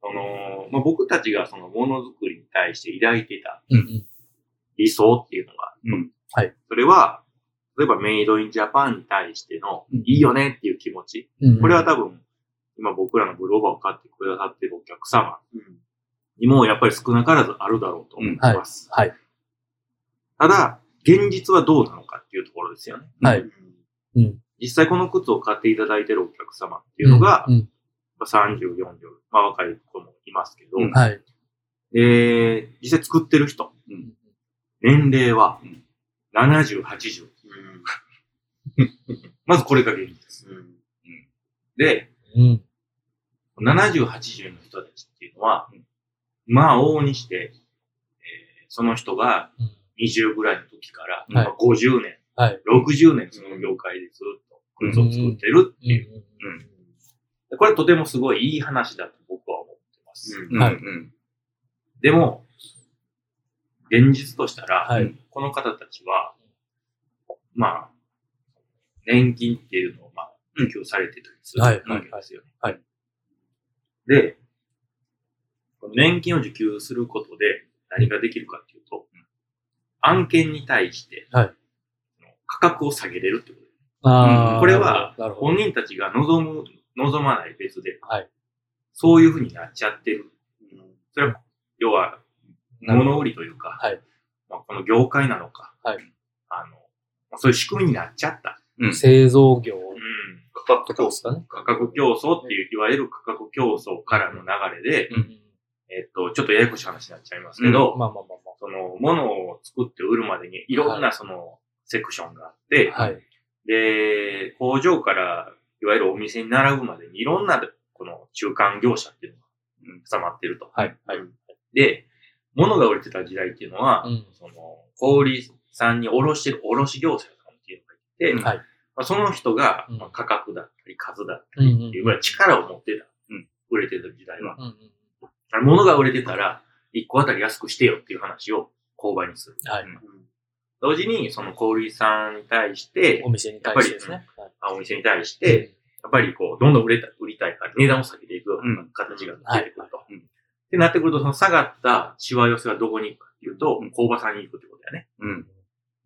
Speaker 3: その、まあ、僕たちがそのものづくりに対して抱いてた。理想っていうのが、
Speaker 2: うん
Speaker 1: はい。
Speaker 3: それは、例えばメイドインジャパンに対しての、
Speaker 1: うん
Speaker 3: いいよねっていう気持ち。
Speaker 1: うん
Speaker 3: これは多分、今僕らのグローバーを買ってくださってるお客様にもやっぱり少なからずあるだろうと思います。
Speaker 1: はい。
Speaker 3: ただ、現実はどうなのかっていうところですよね。
Speaker 1: はい。うん。
Speaker 3: 実際この靴を買っていただいてるお客様っていうのが、
Speaker 1: うん。
Speaker 3: まあ30、40、まあ若い子もいますけど、
Speaker 2: うん
Speaker 1: はい。
Speaker 3: で、実際作ってる人、
Speaker 2: うん
Speaker 3: 年齢は
Speaker 2: うん
Speaker 3: 70、80。*laughs* まずこれが現実。で、
Speaker 1: うん。
Speaker 3: 70、80の人たちっていうのは、まあ往々にして、えーその人が
Speaker 1: うん
Speaker 3: 20ぐらいの時から、
Speaker 1: はい
Speaker 3: まあ50年、
Speaker 1: はい。
Speaker 3: 60年その業界でずっと靴を作ってるっていう。
Speaker 1: うん
Speaker 3: でこれとてもすごいいい話だと僕は思ってます。でも、現実としたら、
Speaker 1: はい。
Speaker 3: この方たちは、まあ、年金っていうのを、まあ、受給されてたりするわ
Speaker 1: はい
Speaker 3: けですよね。
Speaker 1: はいはい
Speaker 3: で、この年金を受給することで何ができるかっていうと、案件に対して、
Speaker 1: はい
Speaker 3: 価格を下げれるってことです。
Speaker 1: ああ。
Speaker 3: これは。本人たちが望む、望まない別で、
Speaker 1: はい。
Speaker 3: そういうふうになっちゃってる。
Speaker 4: うん
Speaker 3: それは、要は、物売りというか、
Speaker 1: はい
Speaker 3: まあ、この業界なのか、
Speaker 1: はい
Speaker 3: あの、まあそういう仕組みになっちゃった。
Speaker 2: うん。
Speaker 1: 製造業
Speaker 3: うん。
Speaker 4: 価格競争
Speaker 1: とかですかね。
Speaker 3: 価格競争っていう、いわゆる価格競争からの流れで、
Speaker 1: うん。
Speaker 3: えっと、ちょっとややこしい話になっちゃいますけど、
Speaker 1: まあまあまあ
Speaker 3: その、物を作って売るまでにいろんなその、セクションがあって、
Speaker 1: まあ。はい。
Speaker 3: で、工場から、いわゆるお店に並ぶまでにいろんな、この中間業者っていうのが挟まってると。
Speaker 1: はい。はい。
Speaker 3: で、物が売れてた時代っていうのは、
Speaker 1: うん
Speaker 3: その、小売さんに卸してる卸業者さんっていうのがいて、
Speaker 2: うん
Speaker 1: はい。
Speaker 3: まあ、その人が、
Speaker 1: うん
Speaker 3: まあ価格だったり数だったりっていうぐらい力を持ってた。
Speaker 2: うん
Speaker 3: 売れてた時代は。
Speaker 1: うんうん
Speaker 3: 物が売れてたら、1個あたり安くしてよっていう話を購買にする。
Speaker 1: はい。
Speaker 3: 同時に、その小売さんに対して
Speaker 1: お、店に対してですね。はい
Speaker 3: あお店に対して、やっぱりこう、どんどん売れた、売りたいから値段を下げていくような形が出てくると。
Speaker 2: うん
Speaker 3: ってなってくると、その下がったしわ寄せはどこに行くかっていうと、
Speaker 2: うん
Speaker 3: 工場さんに行くってことだよね。
Speaker 2: うん。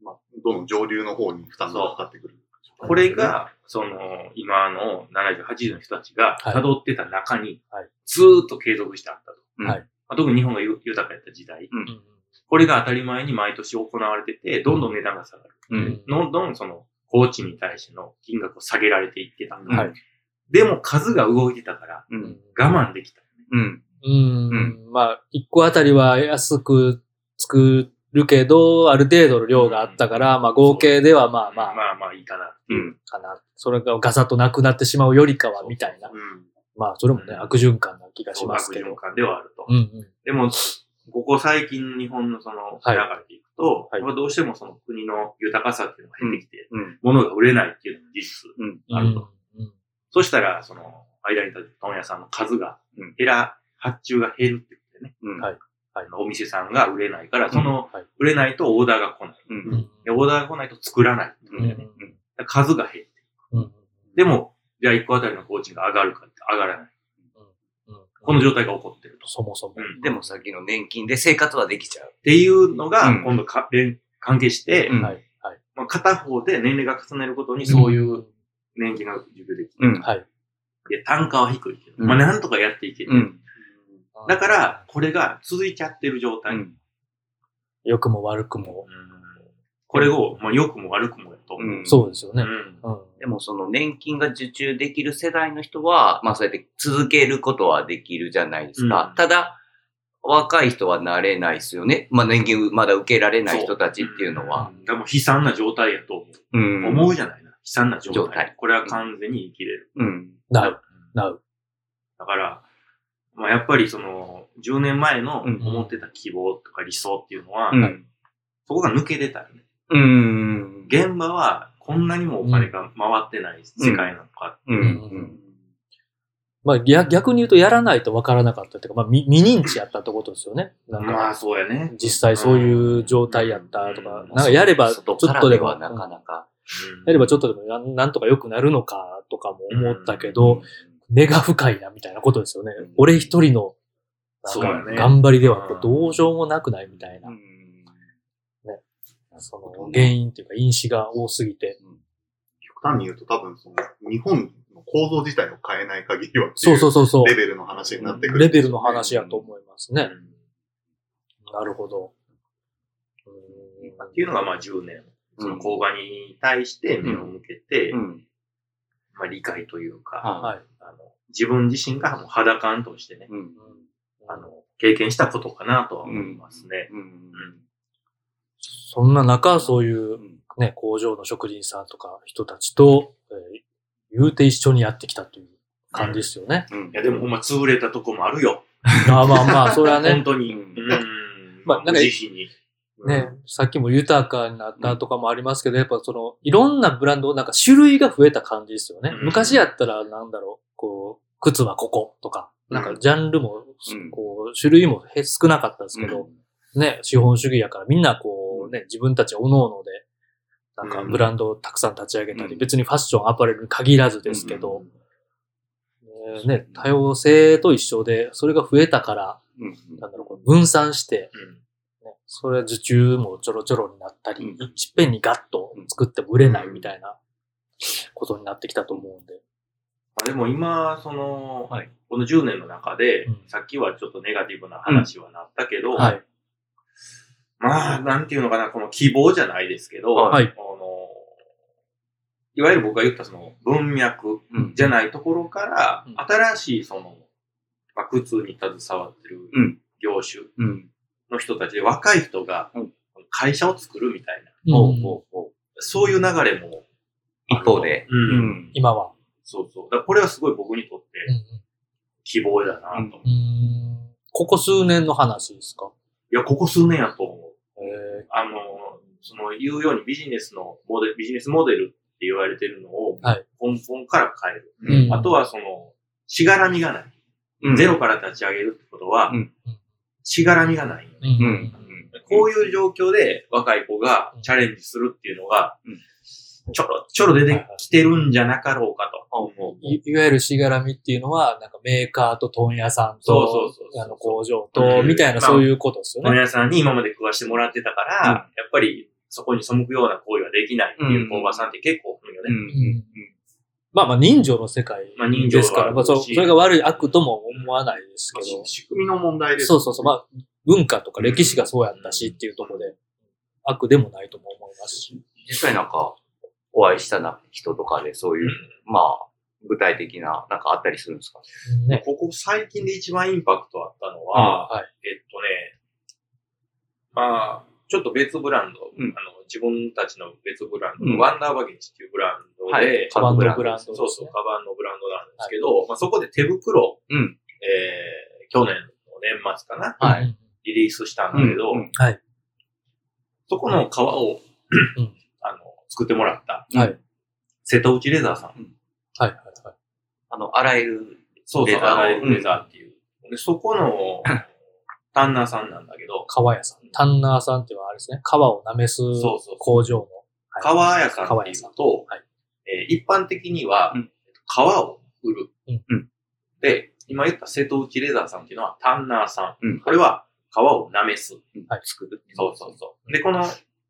Speaker 4: まあ、どんどん上流の方に負担がかかってくる。
Speaker 3: これが、その、今の70、80の人たちが
Speaker 1: はい
Speaker 3: 辿ってた中に
Speaker 1: はい、
Speaker 3: ずーっと継続してあったと。
Speaker 2: うん
Speaker 1: はい
Speaker 3: まあ特に日本がゆ豊かやった時代、
Speaker 1: うんうん
Speaker 3: これが当たり前に毎年行われてて、どんどん値段が下がる。
Speaker 2: うん。
Speaker 3: どんどんその、工賃に対しての金額を下げられていってたんだ。
Speaker 1: はい
Speaker 3: でも数が動いてたから、我慢できた。
Speaker 2: うん。
Speaker 1: うん。まあ、一個あたりは安く作るけど、ある程度の量があったから、まあ合計ではまあまあ、
Speaker 3: まあまあいいかな。
Speaker 2: うん。
Speaker 1: かな。それがガサッとなくなってしまうよりかは、みたいな。
Speaker 3: うん。
Speaker 1: まあ、それもね、悪循環な気がしますけど。
Speaker 3: 悪循環ではあると。
Speaker 1: うんうん。
Speaker 3: でも、ここ最近日本のその、
Speaker 1: はい
Speaker 3: 流れていくと、
Speaker 1: はい
Speaker 3: まあどうしてもその国の豊かさっていうのが減ってきて、
Speaker 2: うん。
Speaker 3: 物が売れないっていうのも事実。
Speaker 2: うん。
Speaker 3: あると。
Speaker 1: うん
Speaker 3: そしたら、その、間に立ってる問屋さんの数が
Speaker 2: うん、
Speaker 3: 減ら、発注が減るってことでね。
Speaker 2: うん。
Speaker 1: はい
Speaker 3: あのお店さんが売れないから、その
Speaker 1: はい、
Speaker 3: 売れないとオーダーが来ない。
Speaker 2: う。
Speaker 1: うん
Speaker 3: オーダーが来ないと作らない数が減って。
Speaker 1: うん
Speaker 3: でも、じゃあ1個あたりの工賃が上がるかって上がらない。
Speaker 1: うん
Speaker 3: この状態が起こってると。
Speaker 1: そもそも。
Speaker 3: うん
Speaker 2: でもさっきの年金で生活はできちゃう。
Speaker 3: っていうのが
Speaker 2: うん、
Speaker 3: 今度か、連関係して、
Speaker 2: うん
Speaker 1: はい。はい。
Speaker 3: まあ、片方で年齢が重ねることにそういう年金が受給できる。
Speaker 2: うん。
Speaker 1: はい。
Speaker 3: で、単価は低いけど、
Speaker 2: うん
Speaker 3: まあ、なんとかやっていける。
Speaker 2: うん。
Speaker 3: だから、これが続いちゃってる状態。
Speaker 2: うん。
Speaker 1: 良くも悪くも。
Speaker 3: うんこれを、まあ、良くも悪くもやと思う。
Speaker 2: うん
Speaker 1: そうですよね。
Speaker 3: うん
Speaker 1: うん。
Speaker 2: でもその年金が受注できる世代の人は、まあそうやって続けることはできるじゃないですか。
Speaker 3: うん
Speaker 2: ただ、若い人はなれないですよね。まあ年金まだ受けられない人たちっていうのは。
Speaker 3: ん。でも悲惨な状態やと思う。
Speaker 2: うん。
Speaker 3: 思うじゃないな。悲惨な状態。
Speaker 2: 状態
Speaker 3: これは完全に生きれる。
Speaker 2: うん。
Speaker 1: なう。
Speaker 3: うん
Speaker 1: なう。
Speaker 3: だから、まあ、やっぱりその、10年前の
Speaker 2: うん
Speaker 3: 思ってた希望とか理想っていうのは、
Speaker 2: うん。
Speaker 3: そこが抜け出たよね。
Speaker 2: うん。
Speaker 3: 現場はこんなにもお金が回ってない世界なのか。
Speaker 2: うん。
Speaker 1: うんまあ逆逆に言うとやらないと分からなかったっていうか、まあ未未認知やったってことですよね。なん
Speaker 3: まあ
Speaker 1: か、
Speaker 3: そうやね。
Speaker 1: 実際そういう状態やったとか、
Speaker 3: うん
Speaker 1: なんかやればちょ
Speaker 2: 外
Speaker 1: っとでも、
Speaker 2: なかなか。
Speaker 3: うん
Speaker 1: やればちょっとでもなんなんとか良くなるのかとかも思ったけど、根が深いなみたいなことですよね
Speaker 2: うん。
Speaker 1: 俺一人の、なんか頑張りではどうしようもなくないみたいな
Speaker 2: う、ん。
Speaker 1: その原因っていうか因子が多すぎて。
Speaker 4: 極端に言うと多分その、日本の構造自体を変えない限りは
Speaker 1: そうそうそうそう。
Speaker 4: レベルの話になってくる、
Speaker 1: レベルの話やと思いますね。
Speaker 3: うん
Speaker 1: なるほど。う
Speaker 3: っていうのがまあ10年。その工場に対して目を向けて、
Speaker 2: うん。
Speaker 3: まあ理解というか、
Speaker 2: は
Speaker 1: はい。
Speaker 3: あの自分自身がもう肌感としてね、
Speaker 2: うん。
Speaker 3: あの、経験したことかなとは思いますね。
Speaker 2: うん。
Speaker 1: そんな中、そういう
Speaker 2: うん
Speaker 1: ね、工場の職人さんとか人たちと、えー言うて一緒にやってきたという感じですよね。
Speaker 2: うん
Speaker 3: いやでもほんま潰れたとこもあるよ。*laughs*
Speaker 1: まあまあまあ、それはね、*laughs*
Speaker 3: 本当に。
Speaker 2: う
Speaker 3: うんん。
Speaker 1: まあなんか。ね、さっきも豊かになったとかもありますけど、やっぱその、いろんなブランド、なんか種類が増えた感じですよね。
Speaker 3: うん。
Speaker 1: 昔やったら、なんだろう、こう、靴はこことか、なんかジャンルも、
Speaker 2: うん
Speaker 1: こう、種類もへ少なかったですけど、ね、資本主義やからみんなこうね、自分たち各々で、なんかブランドをたくさん立ち上げたり、
Speaker 2: うん。
Speaker 1: 別にファッション、アパレルに限らずですけど、えーね、多様性と一緒で、それが増えたから、
Speaker 2: うん。
Speaker 1: なんだろう、分散して、それは受注もちょろちょろになったり、
Speaker 2: うん
Speaker 1: いっぺんにガッと作っても売れないみたいなことになってきたと思うんで。
Speaker 3: まあでも今、その、
Speaker 2: はい
Speaker 3: この10年の中で、
Speaker 1: うん
Speaker 3: さっきはちょっとネガティブな話はなったけど、
Speaker 1: はい。
Speaker 3: まあ、なんていうのかな、この希望じゃないですけど、
Speaker 1: はい
Speaker 3: あのいわゆる僕が言ったその文脈
Speaker 2: うん。
Speaker 3: じゃないところから、
Speaker 1: うん
Speaker 3: 新しいその、まあ、靴に携わってる
Speaker 2: うん
Speaker 3: 業種
Speaker 2: うん。
Speaker 3: の人たちで若い人が
Speaker 2: うん
Speaker 3: 会社を作るみたいな、
Speaker 1: うん
Speaker 3: そういう流れも、
Speaker 2: 一方で。
Speaker 3: うん。
Speaker 1: 今は。
Speaker 3: そうそう。これはすごい僕にとって
Speaker 1: うん
Speaker 3: 希望だなと。
Speaker 1: うんうんここ数年の話ですか？
Speaker 3: いや、ここ数年やと思う。
Speaker 1: え
Speaker 3: あの、その、言うようにビジネスのモデル、ビジネスモデルって言われてるのを、
Speaker 1: はい
Speaker 3: 根本から変える。
Speaker 1: うん
Speaker 3: あとは、その、しがらみがない。
Speaker 2: うん
Speaker 3: ゼロから立ち上げるってことは、
Speaker 2: うん
Speaker 3: しがらみがない。
Speaker 1: ー
Speaker 2: うん。
Speaker 1: うん
Speaker 3: こういう状況で若い子がチャレンジするっていうのが
Speaker 2: うん、
Speaker 3: ちょろ、ちょろ出てきてるんじゃなかろうかと。
Speaker 1: いいわゆるしがらみっていうのは、なんかメーカーと問屋さんと、
Speaker 3: そうそうそうそう
Speaker 1: あの工場
Speaker 3: う
Speaker 1: と、
Speaker 3: ん
Speaker 1: みたいな
Speaker 3: まあ
Speaker 1: そういうことですよね。
Speaker 3: 本屋さんに今まで食わしてもらってたから、
Speaker 2: うん
Speaker 3: やっぱりそこに背くような行為はできないっていう工場さんって結構多いよね。
Speaker 2: うん。
Speaker 1: まあまあ人情の世界
Speaker 3: まあ人情は
Speaker 1: ですから、まあそう、それが悪い悪とも思わないですけど、
Speaker 4: 仕組みの問題です。
Speaker 1: そうそうそう、まあ文化とか歴史がそうやったしっていうところで、悪でもないとも思いますし。
Speaker 2: 実際なんか、お会いしたな人とかでそういう、まあ、具体的な、なんかあったりするんですか？
Speaker 1: ね。
Speaker 3: ここ最近で一番インパクトあったのは、
Speaker 1: はい。
Speaker 3: えっとね、まあ、ちょっと別ブランド、
Speaker 2: うん
Speaker 3: あの自分たちの別ブランド
Speaker 2: うん
Speaker 3: のワンダーバゲージっていうブランドで、
Speaker 2: はい
Speaker 1: カバンのブランドね。
Speaker 3: そうそう、カバンのブランドなんですけど、まあ、そこで手袋、
Speaker 2: うん
Speaker 3: えー、去年の年末かな、
Speaker 2: はい
Speaker 1: うん
Speaker 3: リリースしたんだけど、
Speaker 2: うん
Speaker 1: はい。
Speaker 3: そこの革を、
Speaker 1: うん *clears throat*
Speaker 3: あの、作ってもらった、
Speaker 1: はい。
Speaker 3: 瀬戸内レザーさん。
Speaker 1: はい。はい。はい。
Speaker 2: あの、洗える。
Speaker 3: そうそう、
Speaker 2: レザーを
Speaker 3: 洗えるレザーっていう。でそこの、*laughs* タンナーさんなんだけど、
Speaker 1: 革屋さん。タンナーさんっていうのはあれですね。革をなめす工場の。はい
Speaker 3: 革屋さんっていうと、
Speaker 1: はい
Speaker 3: えー一般的には
Speaker 2: うん、
Speaker 3: 革を売る。
Speaker 1: うん
Speaker 2: うん
Speaker 3: で、今言った瀬戸内レザーさんっていうのはタンナーさん。
Speaker 2: うん
Speaker 3: これは革をなめす。
Speaker 1: はい
Speaker 2: 作る。
Speaker 3: そうそうそう。で、この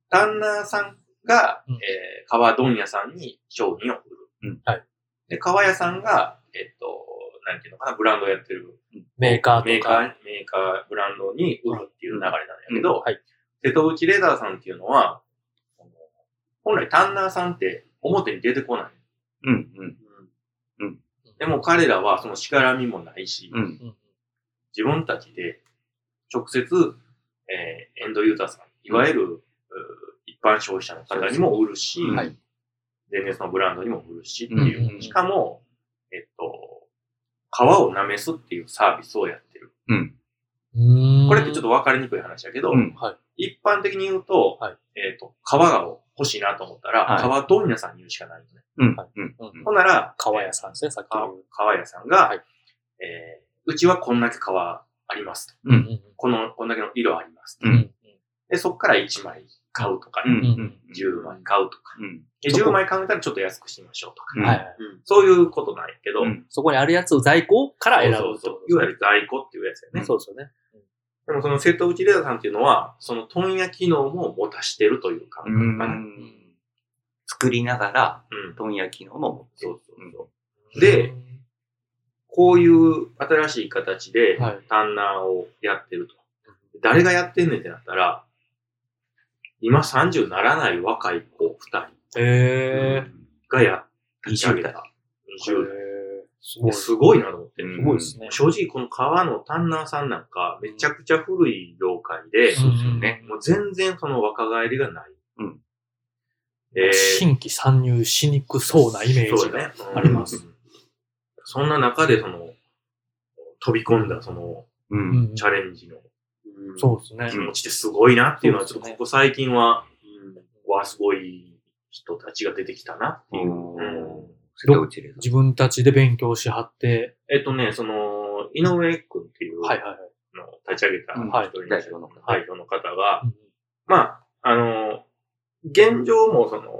Speaker 3: タンナーさんが、
Speaker 1: うん
Speaker 3: えー革問屋さんに商品を売る。
Speaker 2: うん
Speaker 1: はい
Speaker 3: で、革屋さんが、えっと、なんていうのかな、ブランドやってる。
Speaker 1: メーカーとか。
Speaker 3: メーカー、メーカー、ブランドに売るっていう流れなんやけど、
Speaker 1: はい。
Speaker 3: 瀬戸内レザーさんっていうのは、本来タンナーさんって表に出てこない。
Speaker 2: うん、うん、うん
Speaker 3: でも彼らはそのしがらみもないし、
Speaker 2: うん。
Speaker 1: うん
Speaker 3: 自分たちで直接、えーエンドユーザーさん、いわゆる、う一般消費者の方にも売るし、
Speaker 2: うん
Speaker 1: はい
Speaker 3: 電熱のブランドにも売るしって
Speaker 2: うん
Speaker 3: いう。
Speaker 1: うん
Speaker 3: しかも、えっと、皮をなめすっていうサービスをやってる。
Speaker 2: うん。
Speaker 1: うん
Speaker 3: これってちょっと分かりにくい話だけど、
Speaker 2: うん
Speaker 1: はい。
Speaker 3: 一般的に言うと、
Speaker 1: はい
Speaker 3: えっ、と、皮が欲しいなと思ったら、
Speaker 2: は
Speaker 3: 皮問屋さんに言うしかないよね。
Speaker 2: うん
Speaker 1: はい。
Speaker 2: うん。
Speaker 1: うん
Speaker 3: ほんなら、
Speaker 1: 革屋さんですね、さっきの。
Speaker 3: 革屋さんが、
Speaker 1: はい
Speaker 3: えーうちはこんだけ皮ありますと。
Speaker 2: うん
Speaker 1: うん
Speaker 3: この、こんだけの色ありますと。
Speaker 1: うんうん
Speaker 3: で、そこから1枚買うとか
Speaker 2: うん。
Speaker 3: ね、
Speaker 2: うん。
Speaker 3: 10枚買うとか。
Speaker 2: うん。
Speaker 3: で
Speaker 1: そこ
Speaker 3: 10枚買うたらちょっと安くしましょうとか。
Speaker 2: うん
Speaker 1: はいはい。
Speaker 3: そういうことなんやけど、
Speaker 2: うん
Speaker 1: そこにあるやつを在庫から選ぶ
Speaker 3: そうそう。いわゆる在庫っていうやつやね。
Speaker 1: そうですよね。
Speaker 3: でもその瀬戸内レザーさんっていうのは、その問屋機能も持たしてるという感覚かな。
Speaker 2: 作りながら、
Speaker 3: うん。
Speaker 2: 問屋機能も持ってる
Speaker 3: そう。で、こういう新しい形で
Speaker 1: はい
Speaker 3: タンナーをやってると。誰がやってんねんってなったら、今30ならない若い子2人
Speaker 1: へ
Speaker 3: がや
Speaker 2: 20
Speaker 3: 上げた。
Speaker 1: ー。
Speaker 3: 20
Speaker 1: へーすごい。
Speaker 3: すごいなと思って。
Speaker 2: うん
Speaker 1: すごいですね。
Speaker 3: 正直この川のタンナーさんなんかめちゃくちゃ古い業界で、
Speaker 1: そうですよね
Speaker 3: もう全然その若返りがない。
Speaker 2: うん
Speaker 3: えー
Speaker 1: 新規参入しにくそうなイメージが。あります。
Speaker 3: うんそんな中でその、飛び込んだそのチャレンジの
Speaker 1: そうですね
Speaker 3: 気。持ちってすごいなっていうのは、ちょっとここ最近は、わ、すごい人たちが出てきたなっていう。
Speaker 2: うん
Speaker 1: 自分たちで勉強しはって、
Speaker 3: えっとね、その、井上君っていう
Speaker 1: はいはいはい。
Speaker 3: 立ち上げた一人の代
Speaker 2: 代表の方
Speaker 3: 代表の方が
Speaker 1: う、ん
Speaker 3: まあ、あの、現状もその、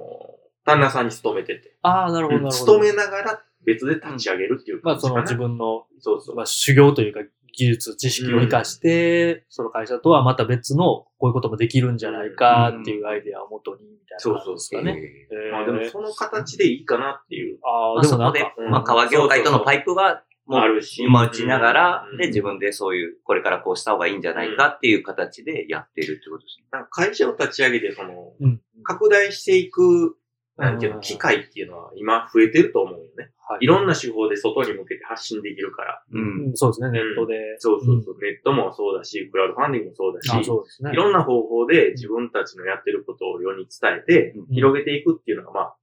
Speaker 3: 旦那さんに勤めてて、
Speaker 1: ああ、なるほど、なるほど。
Speaker 3: 勤めながら別で立ち上げるっていう
Speaker 1: まあ、
Speaker 3: 感じかな。
Speaker 1: その自分の、
Speaker 3: そうそう。
Speaker 1: まあ、修行というか、技術、知識を活かして、その会社とはまた別の、こういうこともできるんじゃないかっていうアイデアをもとに、みたいな感じですかね。
Speaker 2: え
Speaker 1: えー
Speaker 3: まあでもその形でいいかなっていう。
Speaker 1: ああ、
Speaker 2: ーまあそこで
Speaker 1: でもなんか、、
Speaker 3: うん
Speaker 2: まあ、革業界とのパイプは、もう、
Speaker 3: あるし。
Speaker 2: 持ちながら
Speaker 3: うん、
Speaker 2: で、自分でそういう、これからこうした方がいいんじゃないかっていう形でやってるってことですね。
Speaker 3: なんか会社を立ち上げて、その、
Speaker 1: うん。
Speaker 3: 拡大していく、なんてい機会っていうのは今増えてると思うよね。
Speaker 1: はい
Speaker 3: いろんな手法で外に向けて発信できるから。
Speaker 2: う。
Speaker 1: うんんそうですね、ネットで。
Speaker 3: そうそうそう。ネットもそうだし、クラウドファンディングもそうだし、
Speaker 1: あそうですね。
Speaker 3: いろんな方法で自分たちのやってることを世に伝えて、
Speaker 2: うん
Speaker 3: 広げていくっていうのが、まあ、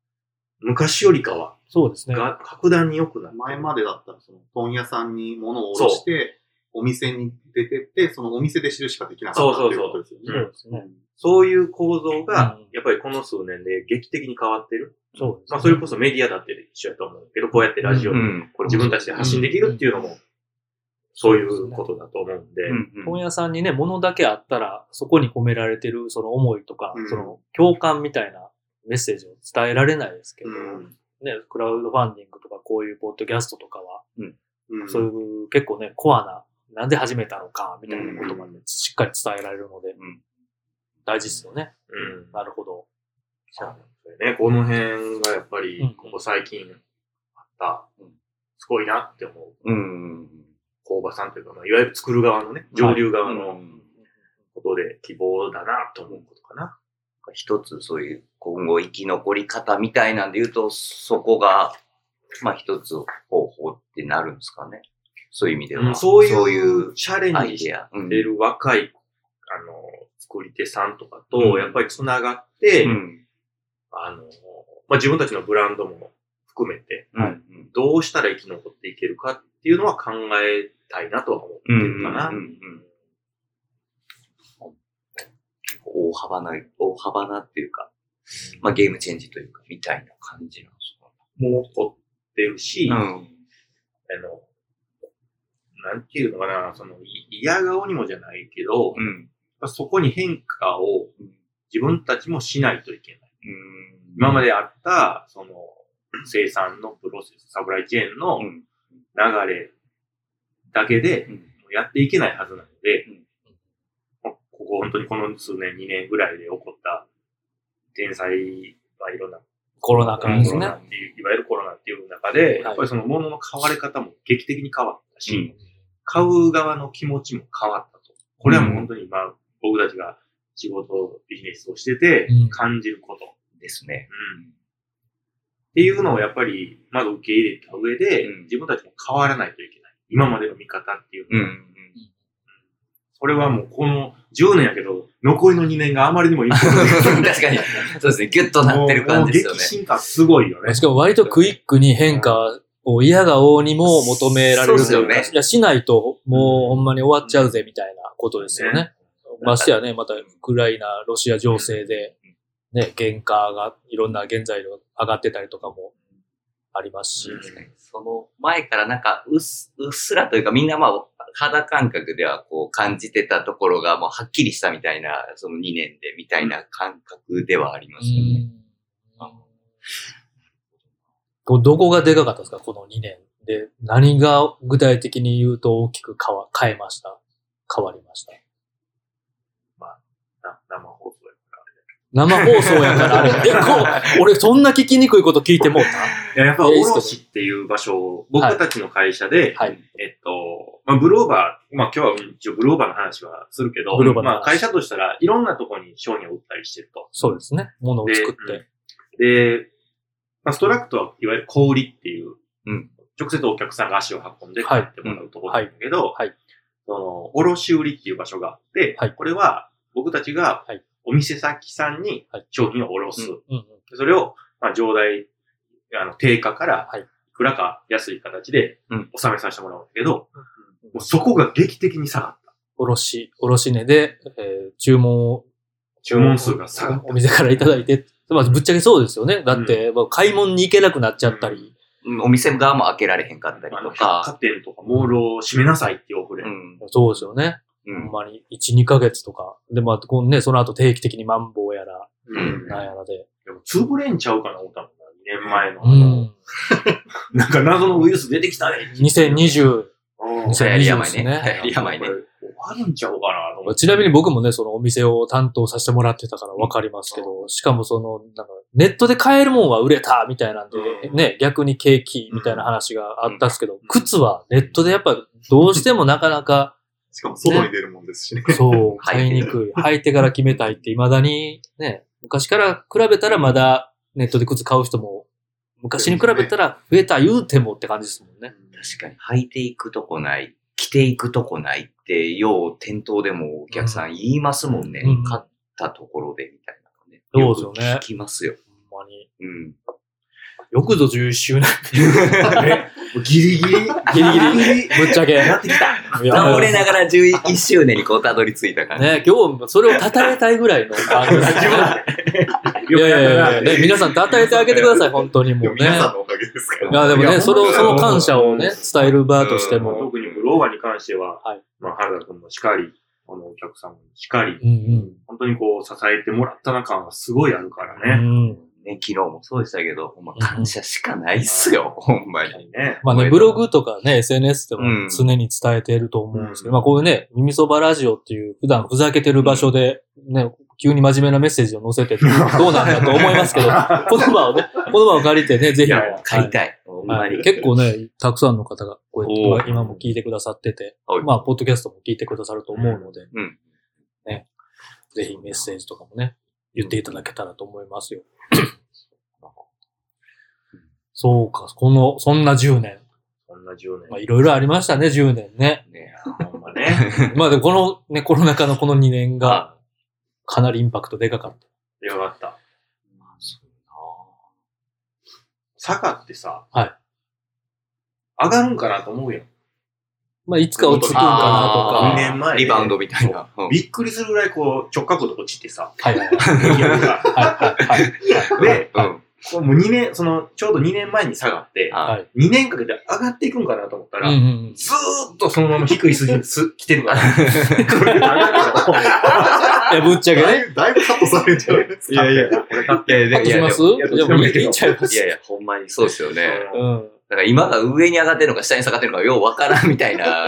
Speaker 3: 昔よりかは、
Speaker 1: そうですね。
Speaker 3: が格段に良くなる。
Speaker 4: 前までだったら、その、問屋さんに物を卸して、お店に出てって、そのお店で知るしかできなかったっていうことですよね。
Speaker 3: そう
Speaker 1: そうですね。
Speaker 3: そういう構造が
Speaker 1: うん、
Speaker 3: やっぱりこの数年で劇的に変わってる。
Speaker 1: そうですね。
Speaker 3: まあ、それこそメディアだって一緒やと思うけど、こうやってラジオ。
Speaker 2: これ
Speaker 3: 自分たちで発信できるっていうのも、そういうことだと思うんで、
Speaker 1: 本屋さんにね、物だけあったら、そこに込められてるその思いとか、
Speaker 4: うん。
Speaker 1: その共感みたいなメッセージを伝えられないですけど、
Speaker 4: うん。
Speaker 1: ね、クラウドファンディングとかこういうポッドキャストとかは、
Speaker 4: うん。
Speaker 1: そういう結構ね、コアな、なんで始めたのか、みたいなことまでしっかり伝えられるので、
Speaker 2: うん
Speaker 1: 大事ですよね。
Speaker 3: うん。
Speaker 1: なるほど。
Speaker 3: そうなんですよね。この辺がやっぱり
Speaker 1: うん、
Speaker 3: ここ最近あった
Speaker 2: うん、
Speaker 3: すごいなって思う
Speaker 2: うん。
Speaker 3: 工場さんというか、まあ、いわゆる作る側のね、上流側
Speaker 2: う
Speaker 3: の
Speaker 2: ん
Speaker 3: ことで希望だなと思うことかな。
Speaker 2: 一つそういう今後生き残り方みたいなんで言うと、そこが、まあ一つ方法ってなるんですかね。そういう意味では。
Speaker 3: そう
Speaker 2: そうい
Speaker 3: いううチャレンジしてる若い、あの、作り手さんとか
Speaker 2: う
Speaker 3: と、
Speaker 2: ん
Speaker 3: やっぱりつながって、
Speaker 2: うん。
Speaker 3: あの、まあ、自分たちのブランドも含めて、
Speaker 2: うん。
Speaker 3: どうしたら生き残っていけるかっていうのは考えたいなとは思ってるかな。
Speaker 2: うんうんうんうん大幅な、大幅なっていうか、まあゲームチェンジというか、みたいな感じなんですか
Speaker 3: もう起こってるし、あ
Speaker 2: うん。
Speaker 3: の、なんていうのかな、その、い嫌顔にもじゃないけど、
Speaker 2: うん。
Speaker 3: そこに変化を
Speaker 2: うん
Speaker 3: 自分たちもしないといけない。
Speaker 2: うん
Speaker 3: 今まであった、その、生産のプロセス、サプライチェーンの
Speaker 2: うん
Speaker 3: 流れだけで
Speaker 2: うん
Speaker 3: やっていけないはずなので
Speaker 2: うん、
Speaker 3: ここ本当にこの数年、2年ぐらいで起こった天才はいろんな
Speaker 1: コロナ禍ですね。
Speaker 3: っていう、いわゆるコロナっていう中で、
Speaker 1: い
Speaker 3: やっぱりその物の買われ方も劇的に変わったし、
Speaker 2: うん
Speaker 3: 買う側の気持ちも変わったと。これはもう本当に今、僕たちが仕事、ビジネスをしてて
Speaker 1: うん
Speaker 3: 感じること。
Speaker 2: ですね。
Speaker 3: うんっていうのをやっぱり、まず受け入れた上で、
Speaker 2: うん
Speaker 3: 自分たちも変わらないといけない。今までの見方っていうのは、
Speaker 2: うん。
Speaker 3: それはもうこの10年やけど、残りの2年があまりにもいい *laughs*
Speaker 2: 確かに。そうですね。ギュッとなってる感じですよね
Speaker 3: もう激。進化すごいよね。
Speaker 1: しかも割とクイックに変化を嫌がおうにも求められるというか、
Speaker 2: そうですよね
Speaker 1: いや、しないともうほんまに終わっちゃうぜみたいなことですよね。ましてやね、またウクライナ、ロシア情勢で、ね、原価が、いろんな原材料上がってたりとかもありますし。
Speaker 2: その前からなんかうっす、うっすらというかみんなまあ肌感覚ではこう感じてたところがもうはっきりしたみたいな、その2年でみたいな感覚ではありますよね。
Speaker 1: どこがでかかったですか？この2年で。何が具体的に言うと大きく変わ変えました？変わりました？
Speaker 3: 放送やからあれだけ
Speaker 1: 生放送やからあれ。*laughs* え、こう、俺そんな聞きにくいこと聞いてもうた
Speaker 3: ど。いや、やっぱ、卸っていう場所を、僕たちの会社で、
Speaker 1: はい。
Speaker 3: えっと、まあ、ブローバー、まあ今日は一応ブローバーの話はするけど、まあ会社としたらいろんなところに商品を売ったりしてると。
Speaker 1: そうですね。ものを
Speaker 3: で
Speaker 1: 作って。
Speaker 3: で、まあ、ストラクトはいわゆる小売りっていう、
Speaker 2: うん
Speaker 3: 直接お客さんが足を運んで買ってもらうところなんだけど、
Speaker 1: はいはい
Speaker 3: その、卸売りっていう場所があって、
Speaker 1: はい
Speaker 3: これは僕たちが
Speaker 1: はい
Speaker 3: お店先さんに
Speaker 1: はい
Speaker 3: 商品を卸す。
Speaker 2: うん
Speaker 1: うんうん。
Speaker 3: それを、まあ、上代、あの、定価から、
Speaker 1: はい
Speaker 3: いくらか安い形で
Speaker 2: うん、
Speaker 3: 納めさせてもらうんだけど、もうそこが劇的に下がった。
Speaker 1: 卸、卸値で、えー注文を、
Speaker 3: 注文数が下がった。
Speaker 1: お店からいただいて、まあ、ぶっちゃけそうですよね。だって、まあ買い物に行けなくなっちゃったり。
Speaker 2: うんお店側も開けられへんかったり
Speaker 3: あの、
Speaker 2: と
Speaker 3: 百貨
Speaker 2: か。
Speaker 3: 店とかモールを閉めなさいっていうオフレ。
Speaker 2: うん。
Speaker 1: そうですよね。
Speaker 2: うん
Speaker 1: ほんまに、1、2ヶ月とか。で、まあ、このね、その後定期的にマンボウやら、
Speaker 3: うん
Speaker 1: なんやらで。
Speaker 3: でも潰れんちゃうかな思ったもんな、2年前の。
Speaker 1: うん。*laughs*
Speaker 3: なんか謎のウイルス出てきたね。
Speaker 1: 2020、
Speaker 3: うん
Speaker 1: 2020
Speaker 2: 流行り病ね。
Speaker 1: ですね
Speaker 2: 流行り病ね
Speaker 3: 終わるんちゃうかなと思って。
Speaker 1: ちなみに僕もね、そのお店を担当させてもらってたからわかりますけど、しかもその、なんか、ネットで買えるもんは売れたみたいなんで、
Speaker 3: うん
Speaker 1: ね、逆に景気みたいな話があったんですけど、
Speaker 3: ん
Speaker 1: 靴はネットでやっぱどうしてもなかなか、
Speaker 4: しかも外に出るもんですしね。
Speaker 1: そう、買いにくい。履いてから決めたいって未だに、ね、昔から比べたらまだネットで靴買う人も、昔に比べたら増えた言うてもって感じですもんね。
Speaker 2: 確かに履いていくとこない、着ていくとこないって、よう店頭でもお客さん言いますもんね。
Speaker 1: うん
Speaker 2: 買ったところでみたいなのね。
Speaker 1: そうですよね
Speaker 2: く聞きますよ。
Speaker 1: ほんまに。
Speaker 2: うん。
Speaker 1: よくぞ11周年。*laughs*
Speaker 3: ギリギリ。
Speaker 1: ギリギリ。ぶっちゃけ。
Speaker 3: やってきた。
Speaker 2: 倒れながら11周年にこうたどり着いた感じ。
Speaker 1: ね、今日、それを称えたいぐらいの番組 *laughs* ですいやいやいやいや、ね、皆さん称えてあげてください、本当にもうね。
Speaker 4: 皆さんのおかげですから。
Speaker 1: いや、でもね、その、その感謝をね、伝える場としても。
Speaker 3: 特にグローバーに関しては、
Speaker 1: はい
Speaker 3: まあ、原田君もしかり、このお客さんもしかり、
Speaker 1: うん
Speaker 3: 本当にこう支えてもらったな感がすごいあるから
Speaker 1: う
Speaker 3: ね。
Speaker 1: ん。うん。
Speaker 2: ね、昨日もそうでしたけど、ほんま感謝しかないっすよ、ほんまに。
Speaker 3: ね。
Speaker 1: まあね、ブログとかね、SNS でも
Speaker 2: うん。
Speaker 1: 常に伝えていると思うんですけど、
Speaker 3: うん。
Speaker 1: まあこういうね、耳そばラジオっていう普段ふざけてる場所で、ね、急に真面目なメッセージを載せてどうなんだと思いますけど、この場をね、この場を借りてね、ぜひ、
Speaker 3: い。や
Speaker 1: はい。
Speaker 2: 買いたい。
Speaker 1: 結構ね、たくさんの方がこうやって今今も聞いてくださってて
Speaker 2: はい、
Speaker 1: まあ、ポッドキャストも聞いてくださると思うので、
Speaker 2: うん。
Speaker 1: ね、ぜひメッセージとかもね、言っていただけたらと思いますよ。そうか、この、そんな10年。
Speaker 3: そんな10年。
Speaker 1: まあ、いろいろありましたね、10年ね。
Speaker 2: ね
Speaker 3: ほんまね。*laughs*
Speaker 1: まあでもこのね、コロナ禍のこの2年が
Speaker 2: あ
Speaker 1: かなりインパクトでかかった。
Speaker 3: よかった。
Speaker 2: そう
Speaker 3: 坂ってさ、
Speaker 1: はい。
Speaker 3: 上がるんかなと思うやん。
Speaker 1: まあいつか落ち着くんかなとか。
Speaker 3: 二年前で
Speaker 2: リバウンドみたいな。うん
Speaker 3: びっくりするぐらいこう直角度落ちてさ、
Speaker 1: はいはいはい。はいはいはい。
Speaker 3: で、
Speaker 2: うん。
Speaker 3: こうもう2年、その、ちょうど2年前に下がって、
Speaker 2: あ
Speaker 1: はい。
Speaker 3: 2年かけて上がっていくんかなと思ったら、
Speaker 1: うんうん。
Speaker 3: ずーっとそのまま低い数字にす来てるから。これダメだと思う
Speaker 1: いや、ぶっちゃけね。
Speaker 4: だいぶカットされちゃうんです
Speaker 3: いやいや、これ
Speaker 1: カットします？
Speaker 2: い
Speaker 3: や
Speaker 1: いっちゃいます。
Speaker 2: いやいや、ほんまにそうですよね。
Speaker 1: うん。
Speaker 2: だから今が上に上がってるのか下に下がってるのかようわからんみたいな、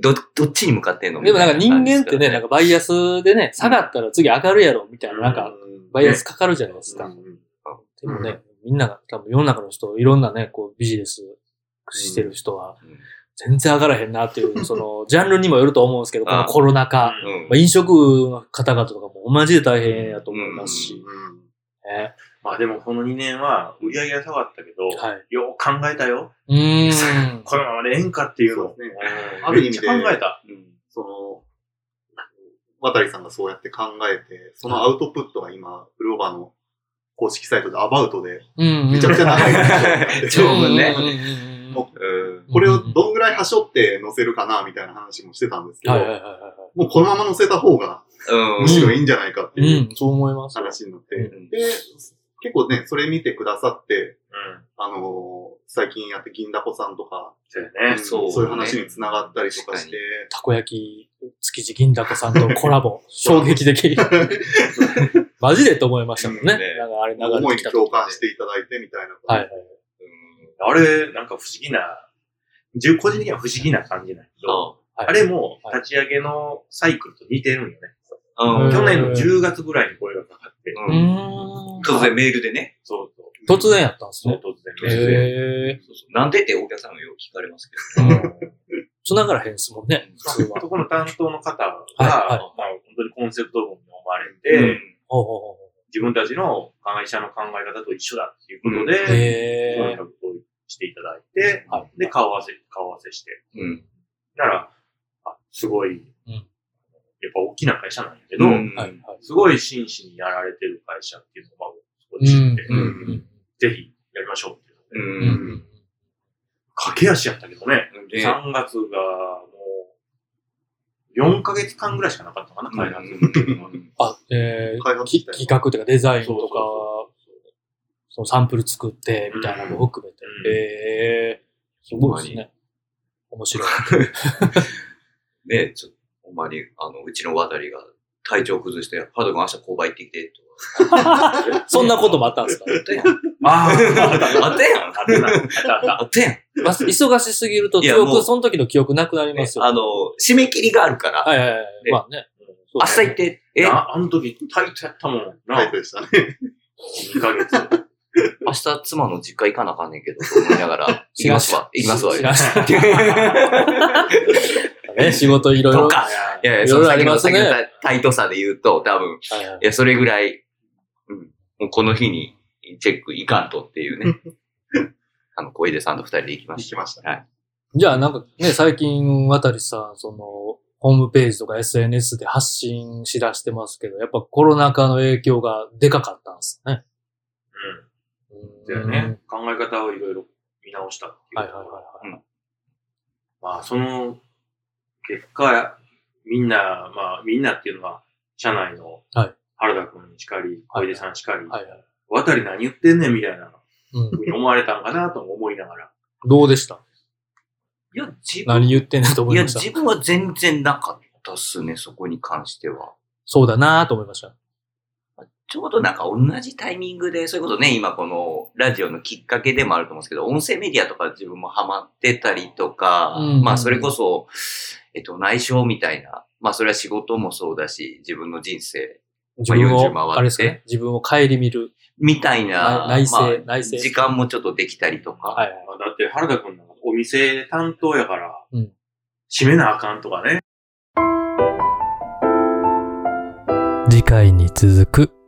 Speaker 2: ど、どっちに向かってんの
Speaker 1: でもなんか人間ってね、なん
Speaker 2: か、
Speaker 1: かバイアスでね、下がったら次上がるやろ、みたいな、なんか、バイアスかかるじゃないですか。でもね、みんなが、多分世の中の人、いろんなね、こうビジネスしてる人は、
Speaker 2: うん
Speaker 1: 全然上がらへんなっていう、*laughs* その、ジャンルにもよると思うんですけど、このコロナ禍。
Speaker 2: うん
Speaker 1: まあ、飲食の方々とかもマジで大変やと思いますし、
Speaker 4: うん
Speaker 1: ね。
Speaker 3: まあでもこの2年は売り上げが下がったけど、
Speaker 1: はい。
Speaker 3: よう考えたよ。
Speaker 1: うーん。*laughs*
Speaker 3: このままでええんかっていうのを。
Speaker 4: ね
Speaker 3: うん
Speaker 4: ある意味で
Speaker 3: 考えた。
Speaker 2: うん
Speaker 4: その、渡さんがそうやって考えて、そのアウトプットが今、フローバーの公式サイトでアバウトで、
Speaker 1: うん。
Speaker 4: めちゃくちゃ長い。*laughs*
Speaker 2: 長文ね。
Speaker 4: これをどんぐらい端折って載せるかな、みたいな話もしてたんですけど、
Speaker 1: はいはいはいは
Speaker 4: もうこのまま載せた方が、
Speaker 2: うん。
Speaker 4: むしろいいんじゃないかって
Speaker 1: い。
Speaker 4: いう
Speaker 1: うん、そう思います。
Speaker 4: 話になって、
Speaker 1: うん
Speaker 4: で、結構ね、それ見てくださって、
Speaker 3: うん。
Speaker 4: あのー最近やって銀だこさんとか、
Speaker 3: そう
Speaker 4: いう話に繋がったりとかして、
Speaker 1: たこ焼き、築地銀だこさんとのコラボ、*laughs* 衝撃的。*laughs* マジでと思いましたもんね。
Speaker 2: うんね
Speaker 1: なんかあれ流
Speaker 4: 思いに
Speaker 1: れてきた時
Speaker 4: 共感していただいてみたいなこと。
Speaker 1: はいはい。
Speaker 3: あれ、なんか不思議な、個人的には不思議な感じなんやけど、
Speaker 1: はい
Speaker 3: あれも
Speaker 1: はい
Speaker 3: 立ち上げのサイクルと似てるんよね。
Speaker 2: うん
Speaker 1: うん
Speaker 3: 去年の10月ぐらいに声がかかって。
Speaker 2: 突然メールでね、
Speaker 3: そうそう。
Speaker 1: 突然やったんです
Speaker 3: そう
Speaker 1: ね。
Speaker 3: 突然メールで。
Speaker 2: そうそうなんでってお客さんもよく聞かれますけど。
Speaker 1: 繋がらへんですもんね、普通は。
Speaker 3: そこの担当の方が、
Speaker 1: はいはい
Speaker 3: まあ本当にコンセプト文に読まれ
Speaker 2: う
Speaker 3: て、
Speaker 1: うほうほ
Speaker 3: 自分たちの会社の考え方と一緒だっていうこと
Speaker 1: う。
Speaker 3: で、
Speaker 1: へえ。
Speaker 3: とにかく同意していただいて、
Speaker 1: はい。
Speaker 3: で、顔合わせ、顔合わせして。
Speaker 2: うん。
Speaker 3: なら、あ、すごい、
Speaker 1: ん。
Speaker 3: やっぱ大きな会社なんやけど、
Speaker 2: うん。
Speaker 1: はいはい。
Speaker 3: すごい真摯にやられてる会社っていうのを、まあ、そこで
Speaker 1: うん
Speaker 3: 知って、
Speaker 2: うん。
Speaker 1: うん。
Speaker 3: ぜひやりましょうっていう
Speaker 2: う
Speaker 3: ので、
Speaker 1: うん。うん。
Speaker 2: ん。
Speaker 3: 駆け足やったけどね、
Speaker 2: で
Speaker 3: 3月が4ヶ月間ぐらいしかなかったかな、開発。
Speaker 2: うん
Speaker 1: あ、えー、
Speaker 4: 開発
Speaker 1: き企画というかデザインとか
Speaker 3: そ
Speaker 1: のサンプル作ってみたいなのも含めて。
Speaker 3: うん
Speaker 1: えー、すごいですね。面白い。*laughs*
Speaker 2: ねちょっと、ほんまに、あの、うちの渡りが体調崩して、ハド君明日購買行ってきて、と *laughs*
Speaker 1: そんなこともあったんですか？
Speaker 2: あ。
Speaker 3: ああ、
Speaker 2: ったやん。
Speaker 3: ったな。あったな。あったあった。
Speaker 2: あったやん。
Speaker 1: まあ忙しすぎると記憶、その時の記憶なくなりますよ。
Speaker 2: あの、締め切りがあるから、
Speaker 1: はいはいはい。
Speaker 2: で
Speaker 1: まあね。
Speaker 2: 明日行って、え、
Speaker 3: ああの時、タイトやったもんな
Speaker 4: タイプ。でしたね。
Speaker 3: 2ヶ月。
Speaker 2: 明日妻の実家行かなあかんねんけど、と思いながら、*laughs* 行きますわ。行きますわ。
Speaker 1: ね、仕事いろいろ。
Speaker 2: とかいやいや、その先の
Speaker 1: りますね
Speaker 2: 先のタイトさで言うと、多分、
Speaker 1: は
Speaker 2: いや、それぐらい、うん、もうこの日にチェックいかんとっていうね。*laughs* あの、小出さんと二人で行きました。
Speaker 4: 行きました。
Speaker 2: はい。
Speaker 1: じゃあなんかね、最近、渡さん、その、ホームページとか SNS で発信しだしてますけど、やっぱコロナ禍の影響がでかかったんですね。
Speaker 3: うん。
Speaker 1: うん
Speaker 3: だよね。考え方をいろいろ見直したっていう。
Speaker 1: はいはいはいはい。
Speaker 3: まあ、その結果、みんな、まあ、みんなっていうのは、社内の
Speaker 1: はい
Speaker 3: 原田君しかり、小出さんしかり、
Speaker 1: はいはい。
Speaker 3: 渡り何言ってんねんみたいな
Speaker 1: うん。
Speaker 3: ふうに思われたんかなとも思いながら。
Speaker 1: どうでした？
Speaker 2: いや、自分、
Speaker 1: 何言ってんだと思
Speaker 2: いや、
Speaker 1: いました？
Speaker 2: 自分は全然なかったっすね、そこに関しては。
Speaker 1: そうだなと思いました。
Speaker 2: ちょうどなんか同じタイミングで、それこそね、今このラジオのきっかけでもあると思うんですけど、音声メディアとか自分もハマってたりとか、
Speaker 1: うん
Speaker 2: まあそれこそ、えっと、内緒みたいな、まあそれは仕事もそうだし、自分の人生
Speaker 1: 自分
Speaker 2: 40回って
Speaker 1: を、あれですかね。自分を顧みる。
Speaker 2: みたいな、
Speaker 1: 内内省
Speaker 2: まあ
Speaker 1: 内省
Speaker 2: 時間もちょっとできたりとか、
Speaker 1: はいはい。
Speaker 3: まあだって原田君なんかお店担当やから、
Speaker 1: うん
Speaker 3: 閉めなあかんとかね。
Speaker 1: 次回に続く。